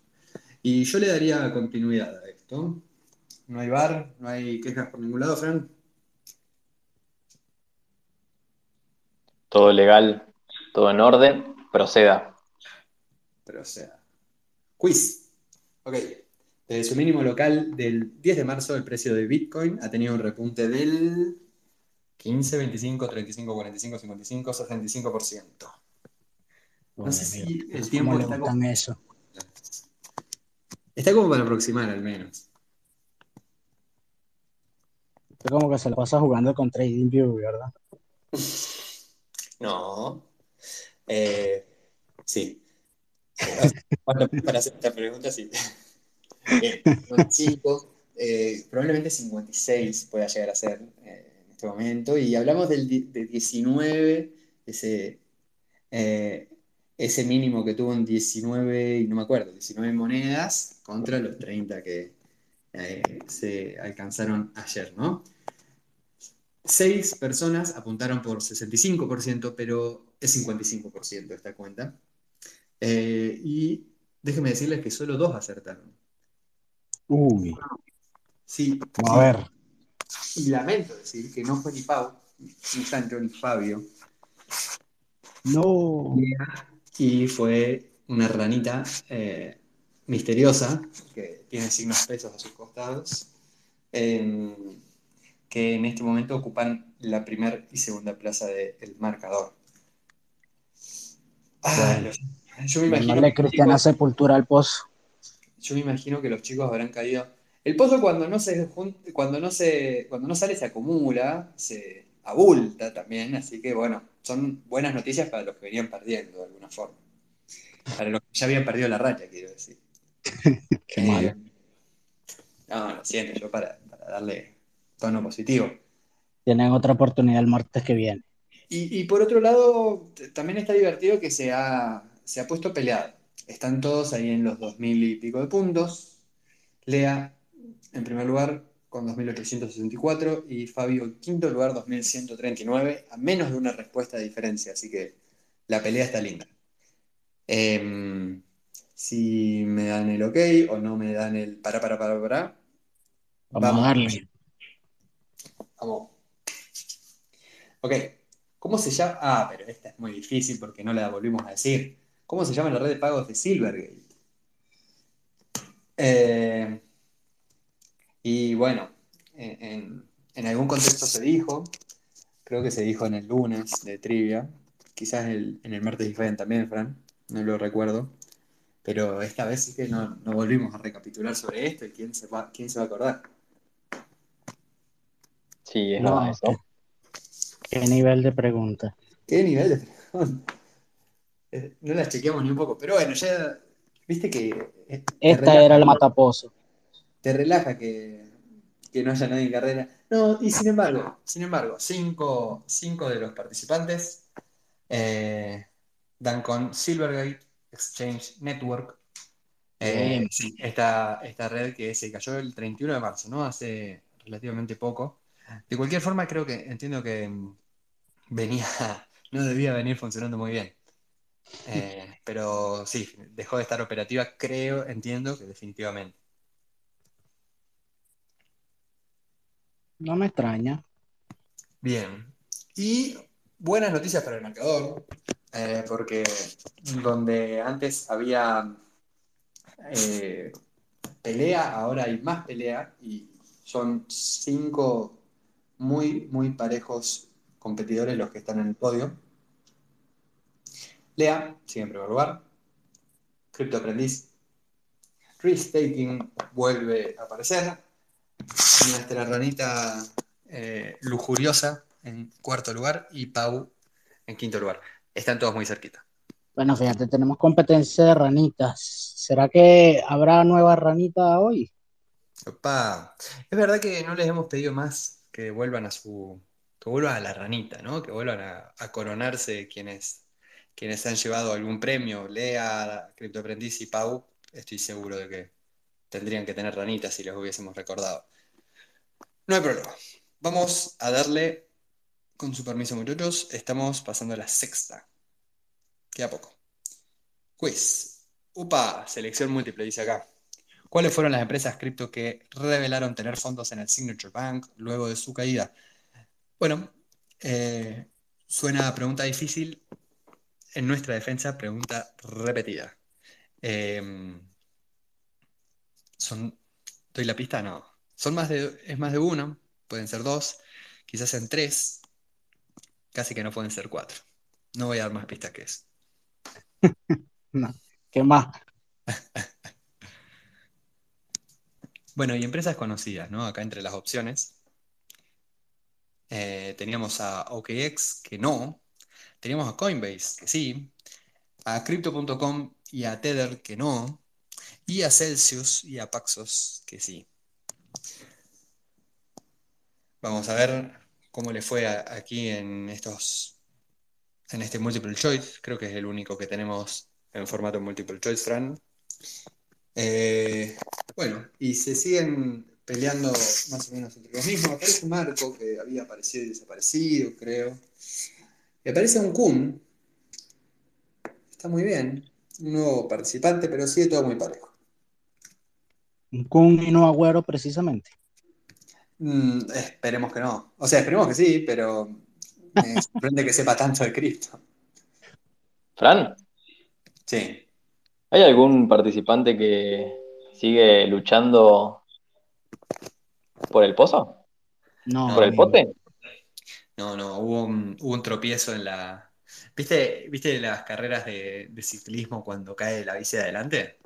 Y yo le daría continuidad a esto. No hay bar, no hay quejas por ningún lado, Fran. Todo legal, todo en orden, proceda. Sea, quiz. Ok. Desde su mínimo local del 10 de marzo, el precio de Bitcoin ha tenido un repunte del 15, 25, 35, 45, 55, 65%. No sé si el ¿Cómo tiempo le está como, eso? Está como para aproximar al menos. Es como que se lo pasa jugando con TradingView, ¿verdad? No. Eh, sí. Para, para hacer esta pregunta, sí. Bien, 55, eh, probablemente 56 pueda llegar a ser eh, en este momento. Y hablamos del de 19, ese, eh, ese mínimo que tuvo en 19, y no me acuerdo, 19 monedas contra los 30 que eh, se alcanzaron ayer, ¿no? Seis personas apuntaron por 65%, pero es 55% esta cuenta. Eh, y déjenme decirles que solo dos acertaron. Uy, Sí, a ver. y lamento decir que no fue ni Pau, ni Sancho, ni Fabio, No. Y fue una ranita eh, misteriosa que tiene signos pesos a sus costados, em, que en este momento ocupan la primera y segunda plaza del marcador. Ah, Bueno. los- yo me imagino que Cristiana chicos- Sepultura al pozo. Yo me imagino que los chicos habrán caído. El pozo cuando no se cuando no se, cuando no sale se acumula, se abulta también, así que bueno, son buenas noticias para los que venían perdiendo de alguna forma. Para los que ya habían perdido la racha, quiero decir. Qué Eh, malo. No, lo siento, yo para, para darle tono positivo. Tienen otra oportunidad el martes que viene. Y, y por otro lado, también está divertido que se ha, se ha puesto peleado. Están todos ahí en los 2000 y pico de puntos. Lea en primer lugar con 2864 y Fabio en quinto lugar 2139, a menos de una respuesta de diferencia. Así que la pelea está linda. Em, si me dan el ok o no me dan el para, para, para, para. Vamos, Vamos. a darle. Vamos. Ok. ¿Cómo se llama? Ah, pero esta es muy difícil porque no la volvimos a decir. ¿Cómo se llama la red de pagos de Silvergate? Eh, y bueno, en, algún contexto se dijo, creo que se dijo en el lunes de trivia, quizás el- en el martes diferente también, Fran, no lo recuerdo, pero esta vez sí que no, no volvimos a recapitular sobre esto y quién se va, quién se va a acordar. Sí, es No, eso. ¿Qué nivel de pregunta? ¿Qué nivel de pregunta? Eh, No las chequeamos ni un poco, pero bueno, ya viste que eh, Esta era el matapozo. Te relaja que, que no haya nadie en carrera. No, y sin embargo, sin embargo, cinco, cinco de los participantes eh, dan con Silvergate Exchange Network. Eh, sí, esta, esta red que se cayó el 31 de marzo, ¿no? Hace relativamente poco. De cualquier forma, creo que entiendo que mm, venía, no debía venir funcionando muy bien. Eh, pero sí, dejó de estar operativa, creo, entiendo que definitivamente. No me extraña. Bien. Y buenas noticias para el marcador, eh, porque donde antes había eh, pelea, ahora hay más pelea y son cinco muy, muy parejos competidores los que están en el podio. Lea sigue en primer lugar. Crypto Aprendiz. Risk-Taking vuelve a aparecer. Nuestra ranita eh, lujuriosa en cuarto lugar y Pau en quinto lugar. Están todos muy cerquita. Bueno, fíjate, tenemos competencia de ranitas. ¿Será que habrá nueva ranita hoy? Opa. Es verdad que no les hemos pedido más que vuelvan a su. que vuelvan a la ranita, ¿no? Que vuelvan a, a coronarse quienes, quienes han llevado algún premio. Lea, Criptoaprendiz y Pau, estoy seguro de que tendrían que tener ranitas si les hubiésemos recordado. No hay problema. Vamos a darle, con su permiso, muchachos, estamos pasando a la sexta. Queda poco. Quiz. Upa, selección múltiple, dice acá. ¿Cuáles fueron las empresas cripto que revelaron tener fondos en el Signature Bank luego de su caída? Bueno, eh, suena pregunta difícil. En nuestra defensa, pregunta repetida. Eh, son, ¿Doy la pista? No. Son más de, es más de uno, pueden ser dos, quizás en tres, casi que no pueden ser cuatro. No voy a dar más pistas que eso. No. ¿Qué más? Bueno, y empresas conocidas, ¿no? Acá entre las opciones. Eh, teníamos a OKX, que no. Teníamos a Coinbase, que sí. A Crypto.com y a Tether, que no. Y a Celsius y a Paxos, que sí. Vamos a ver cómo le fue aquí en estos, en este multiple choice. Creo que es el único que tenemos en formato multiple choice, Fran. Eh, bueno, y se siguen peleando más o menos entre los mismos. Aparece Marco, que había aparecido y desaparecido, creo. Y aparece un Kun. Está muy bien. Un nuevo participante, pero sigue todo muy parejo. Un Kun y no Agüero, precisamente. Mm, esperemos que no. O sea, esperemos que sí, pero me sorprende que sepa tanto de cripto. Fran, Sí. ¿hay algún participante que sigue luchando por el pozo? No, ¿Por el pote? No, no, hubo un, hubo un tropiezo en la. ¿Viste, ¿viste las carreras de, de ciclismo cuando cae la bici de adelante?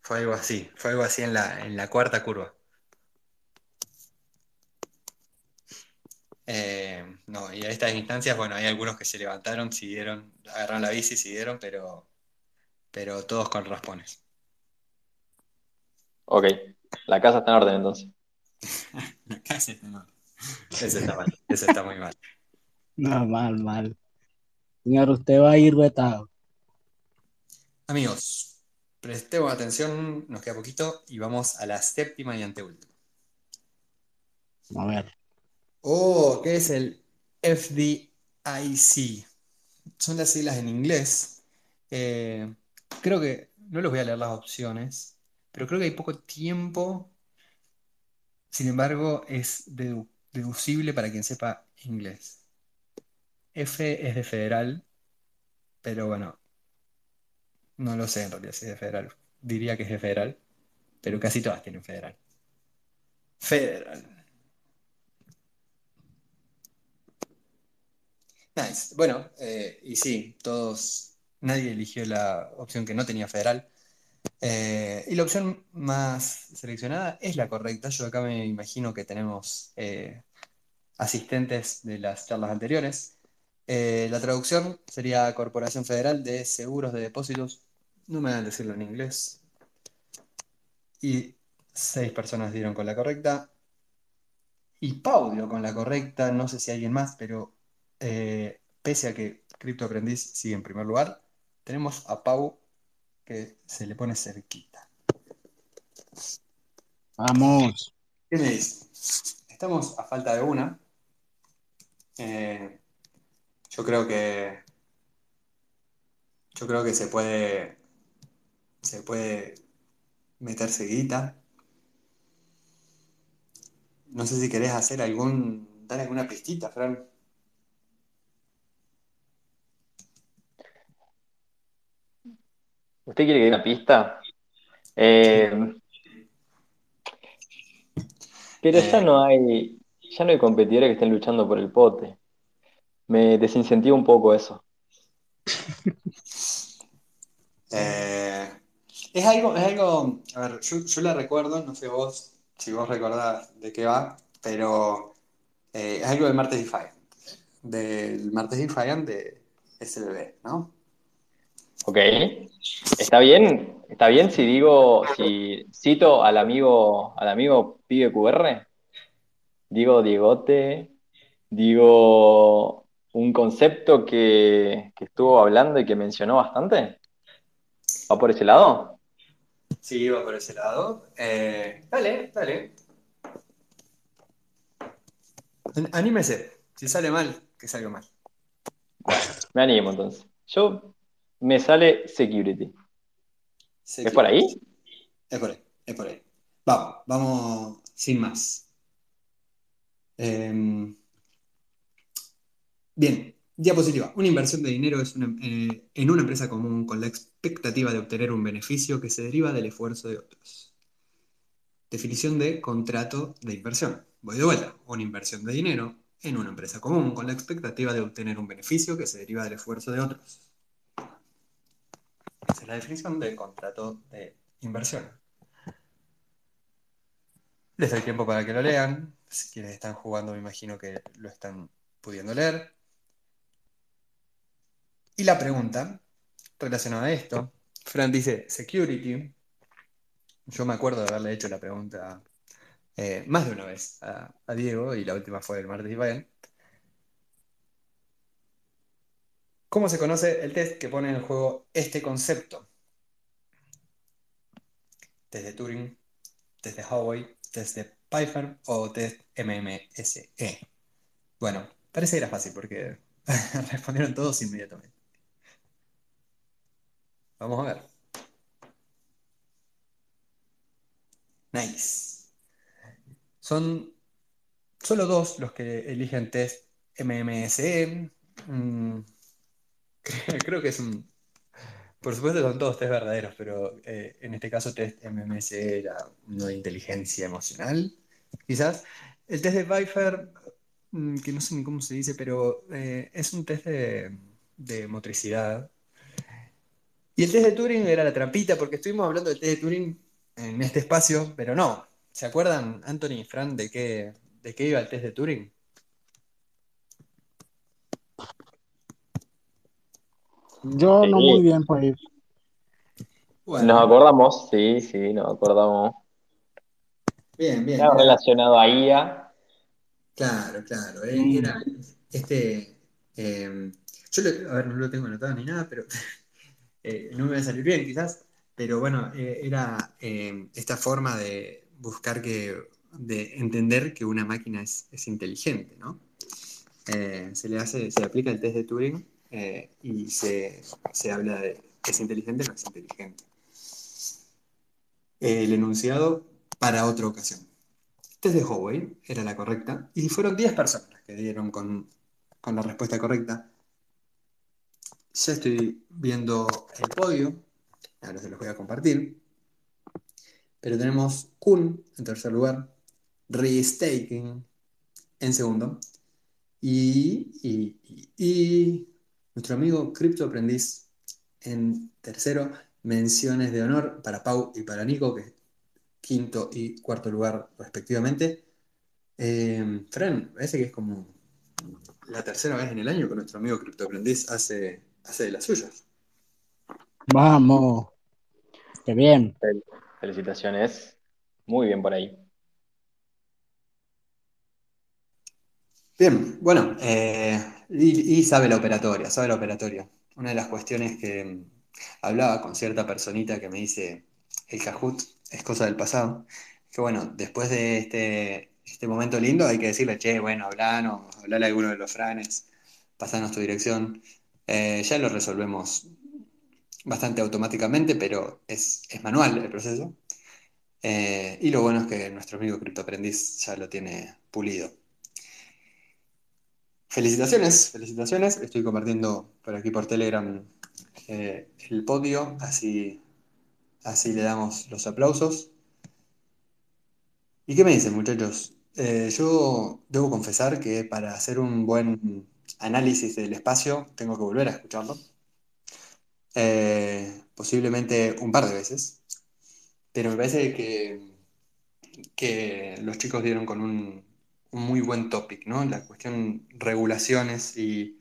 Fue algo así, fue algo así en la, en la cuarta curva. Eh, no, y a estas instancias, bueno, hay algunos que se levantaron, siguieron, agarraron la bici, siguieron, pero, pero todos con raspones. Ok, la casa está en orden entonces. Casi no. Ese está mal, ese está muy mal. No, mal, mal. Señor, usted va a ir vetado. Amigos, prestemos atención, nos queda poquito y vamos a la séptima y anteúltima. A ver. Oh, ¿qué es el FDIC? Son las siglas en inglés. Eh, creo que, no les voy a leer las opciones, pero creo que hay poco tiempo. Sin embargo, es dedu- deducible para quien sepa inglés. F es de federal, pero bueno, no lo sé en realidad si es de federal. Diría que es de federal, pero casi todas tienen federal. Federal. Nice. Bueno, eh, y sí, todos, nadie eligió la opción que no tenía federal. Eh, y la opción más seleccionada es la correcta. Yo acá me imagino que tenemos eh, asistentes de las charlas anteriores. La traducción sería Corporación Federal de Seguros de Depósitos. No me van a decirlo en inglés. Y seis personas dieron con la correcta. Y Pau dio con la correcta. No sé si alguien más, pero eh, pese a que Crypto Aprendiz sigue en primer lugar, tenemos a Pau que se le pone cerquita. Vamos. ¿Qué me dice? Estamos a falta de una. Eh, yo creo que. Yo creo que se puede. Se puede meter seguita. No sé si querés hacer algún. dar alguna pistita, Fran. ¿Usted quiere que dé una pista? Eh, pero ya no hay, ya no hay competidores que estén luchando por el pote. Me desincentiva un poco eso. eh, es algo, es algo. A ver, yo, yo la recuerdo, no sé vos si vos recordás de qué va, pero eh, es algo del martes Defiant. Del martes Defiant de SBB, ¿no? ¿Ok? ¿Está bien? ¿Está bien si digo, si cito al amigo, al amigo Pibe QR? Digo Diegote, digo un concepto que, que estuvo hablando y que mencionó bastante. ¿Va por ese lado? Sí, va por ese lado. Eh, dale, dale. An- Anímese. Si sale mal, que salga mal. Me animo entonces. Yo me sale security. ¿Es por ahí? Es por ahí, es por ahí. Vamos, vamos sin más. Eh, bien, diapositiva. Una inversión de dinero es una- eh, en una empresa común con la expectativa de obtener un beneficio que se deriva del esfuerzo de otros. Definición de contrato de inversión. Voy de vuelta. Una inversión de dinero en una empresa común con la expectativa de obtener un beneficio que se deriva del esfuerzo de otros. Es la definición de contrato de inversión. Les doy tiempo para que lo lean. Si quienes están jugando, me imagino que lo están pudiendo leer. Y la pregunta relacionada a esto, Fran dice security. Yo me acuerdo de haberle hecho la pregunta eh, más de una vez a, Diego y la última fue el martes y ¿Cómo se conoce el test que pone en juego este concepto? Test de Turing, test de Huawei, test de Python o test MMSE. Bueno, parece que era fácil porque respondieron todos inmediatamente. Vamos a ver. Nice. Son solo dos los que eligen test MMSE. Mm, creo que es un... Por supuesto son todos test verdaderos, pero eh, en este caso test MMSE era uno de inteligencia emocional, quizás. El test de Pfeiffer, mm, que no sé ni cómo se dice, pero eh, es un test de, de motricidad. Y el test de Turing era la trampita, porque estuvimos hablando del test de Turing en este espacio, pero no. ¿Se acuerdan, Anthony y Fran, de qué, de qué iba el test de Turing? Yo no Sí. muy bien por. Bueno, Nos acordamos, sí, sí, nos acordamos. bien, bien. Era- relacionado a IA. Claro, claro. eh, Mm. Era este. eh, yo lo- a ver, no lo tengo anotado ni nada, pero eh, no me va a salir bien quizás. Pero bueno, eh, era eh, esta forma de buscar que. de entender que una máquina es, es inteligente, ¿no? Eh, se le hace, se le aplica el test de Turing eh, y se, se habla de es inteligente o no es inteligente. El enunciado para otra ocasión. Test de Huawei era la correcta y fueron 10 personas que dieron con, con la respuesta correcta. Ya estoy viendo el podio, ahora se los voy a compartir. Pero tenemos Kun en tercer lugar, Restaking en segundo y nuestro amigo Crypto Aprendiz en tercero. Menciones de honor para Pau y para Nico, que quinto y cuarto lugar respectivamente. Eh, Fran, parece que es como la tercera vez en el año que nuestro amigo Crypto Aprendiz hace, hace de las suyas. Vamos. Qué bien. Fel- Felicitaciones. Muy bien por ahí. Bien, bueno, eh, y, sabe la operatoria, sabe la operatoria. Una de las cuestiones que, hablaba con cierta personita que me dice, el Kahoot es cosa del pasado. Que bueno, después de este, este momento lindo hay que decirle, che, bueno, hablanos, hablale a alguno de los franes, pasanos tu dirección. Eh, ya lo resolvemos bastante automáticamente, pero es, es manual el proceso. Eh, y lo bueno es que nuestro amigo criptoaprendiz ya lo tiene pulido. Felicitaciones, felicitaciones. Estoy compartiendo por aquí por Telegram eh, el podio, así, así le damos los aplausos. ¿Y qué me dicen, muchachos? Eh, yo debo confesar que para hacer un buen análisis del espacio tengo que volver a escucharlo. Eh, posiblemente un par de veces. Pero me parece que, que los chicos dieron con un, un muy buen topic, ¿no? La cuestión regulaciones y...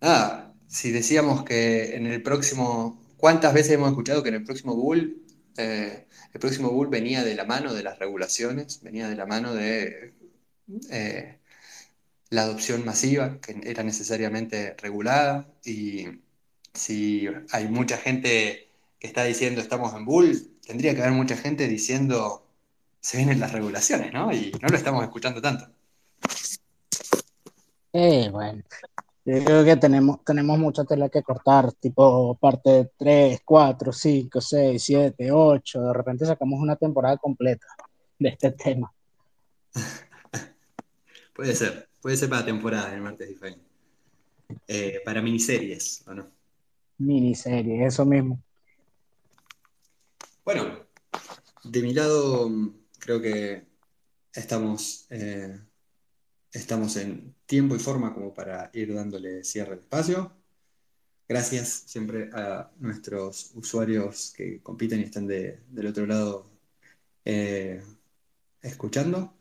Nada, si decíamos que en el próximo... ¿Cuántas veces hemos escuchado que en el próximo Google, eh, el próximo Google venía de la mano de las regulaciones, venía de la mano de eh, la adopción masiva, que era necesariamente regulada, y si hay mucha gente que está diciendo estamos en Bull, tendría que haber mucha gente diciendo se vienen las regulaciones, ¿no? Y no lo estamos escuchando tanto. Eh, bueno, yo creo que tenemos, tenemos mucha tela que cortar, tipo parte 3, 4, 5, 6, 7, 8, de repente sacamos una temporada completa de este tema. puede ser, puede ser para temporada el martes diferente. Eh, para miniseries, ¿o no? Miniseries, eso mismo. Bueno, de mi lado creo que estamos, eh, estamos en tiempo y forma como para ir dándole cierre al espacio. Gracias siempre a nuestros usuarios que compiten y están del otro lado eh, escuchando.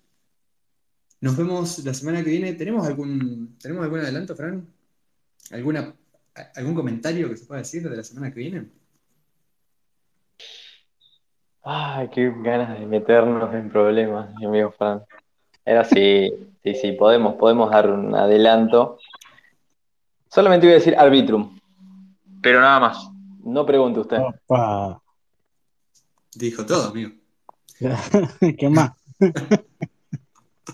Nos vemos la semana que viene. ¿Tenemos algún, ¿tenemos algún adelanto, Fran? ¿Alguna, ¿Algún comentario que se pueda decir de la semana que viene? Ay, qué ganas de meternos en problemas, mi amigo Fran. Era así, sí, sí, podemos, podemos dar un adelanto. Solamente voy a decir arbitrum, pero nada más. No pregunte usted. Opa. Dijo todo, amigo. ¿Qué más?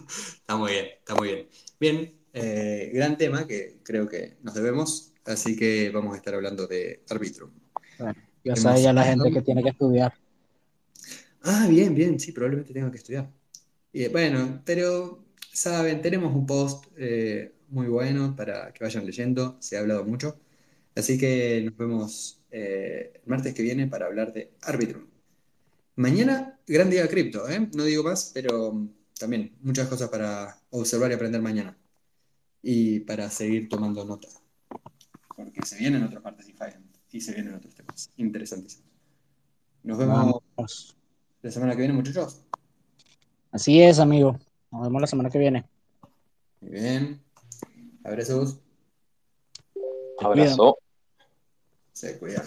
está muy bien, está muy bien. Bien, eh, gran tema que creo que nos debemos, así que vamos a estar hablando de arbitrum. Bueno, ya sabe ya la gente que tiene que estudiar. Ah, bien, bien, sí, probablemente tenga que estudiar. Y, bueno, pero saben, tenemos un post eh, muy bueno para que vayan leyendo, se ha hablado mucho. Así que nos vemos eh, el martes que viene para hablar de Arbitrum. Mañana, gran día de cripto, ¿eh? No digo más, pero también muchas cosas para observar y aprender mañana. Y para seguir tomando nota. Porque se vienen otras partes y se vienen otros temas interesantísimos. Nos vemos la semana que viene, muchachos. Así es, amigo. Nos vemos la semana que viene. Muy bien. Abrazos. Abrazo. Se cuidan.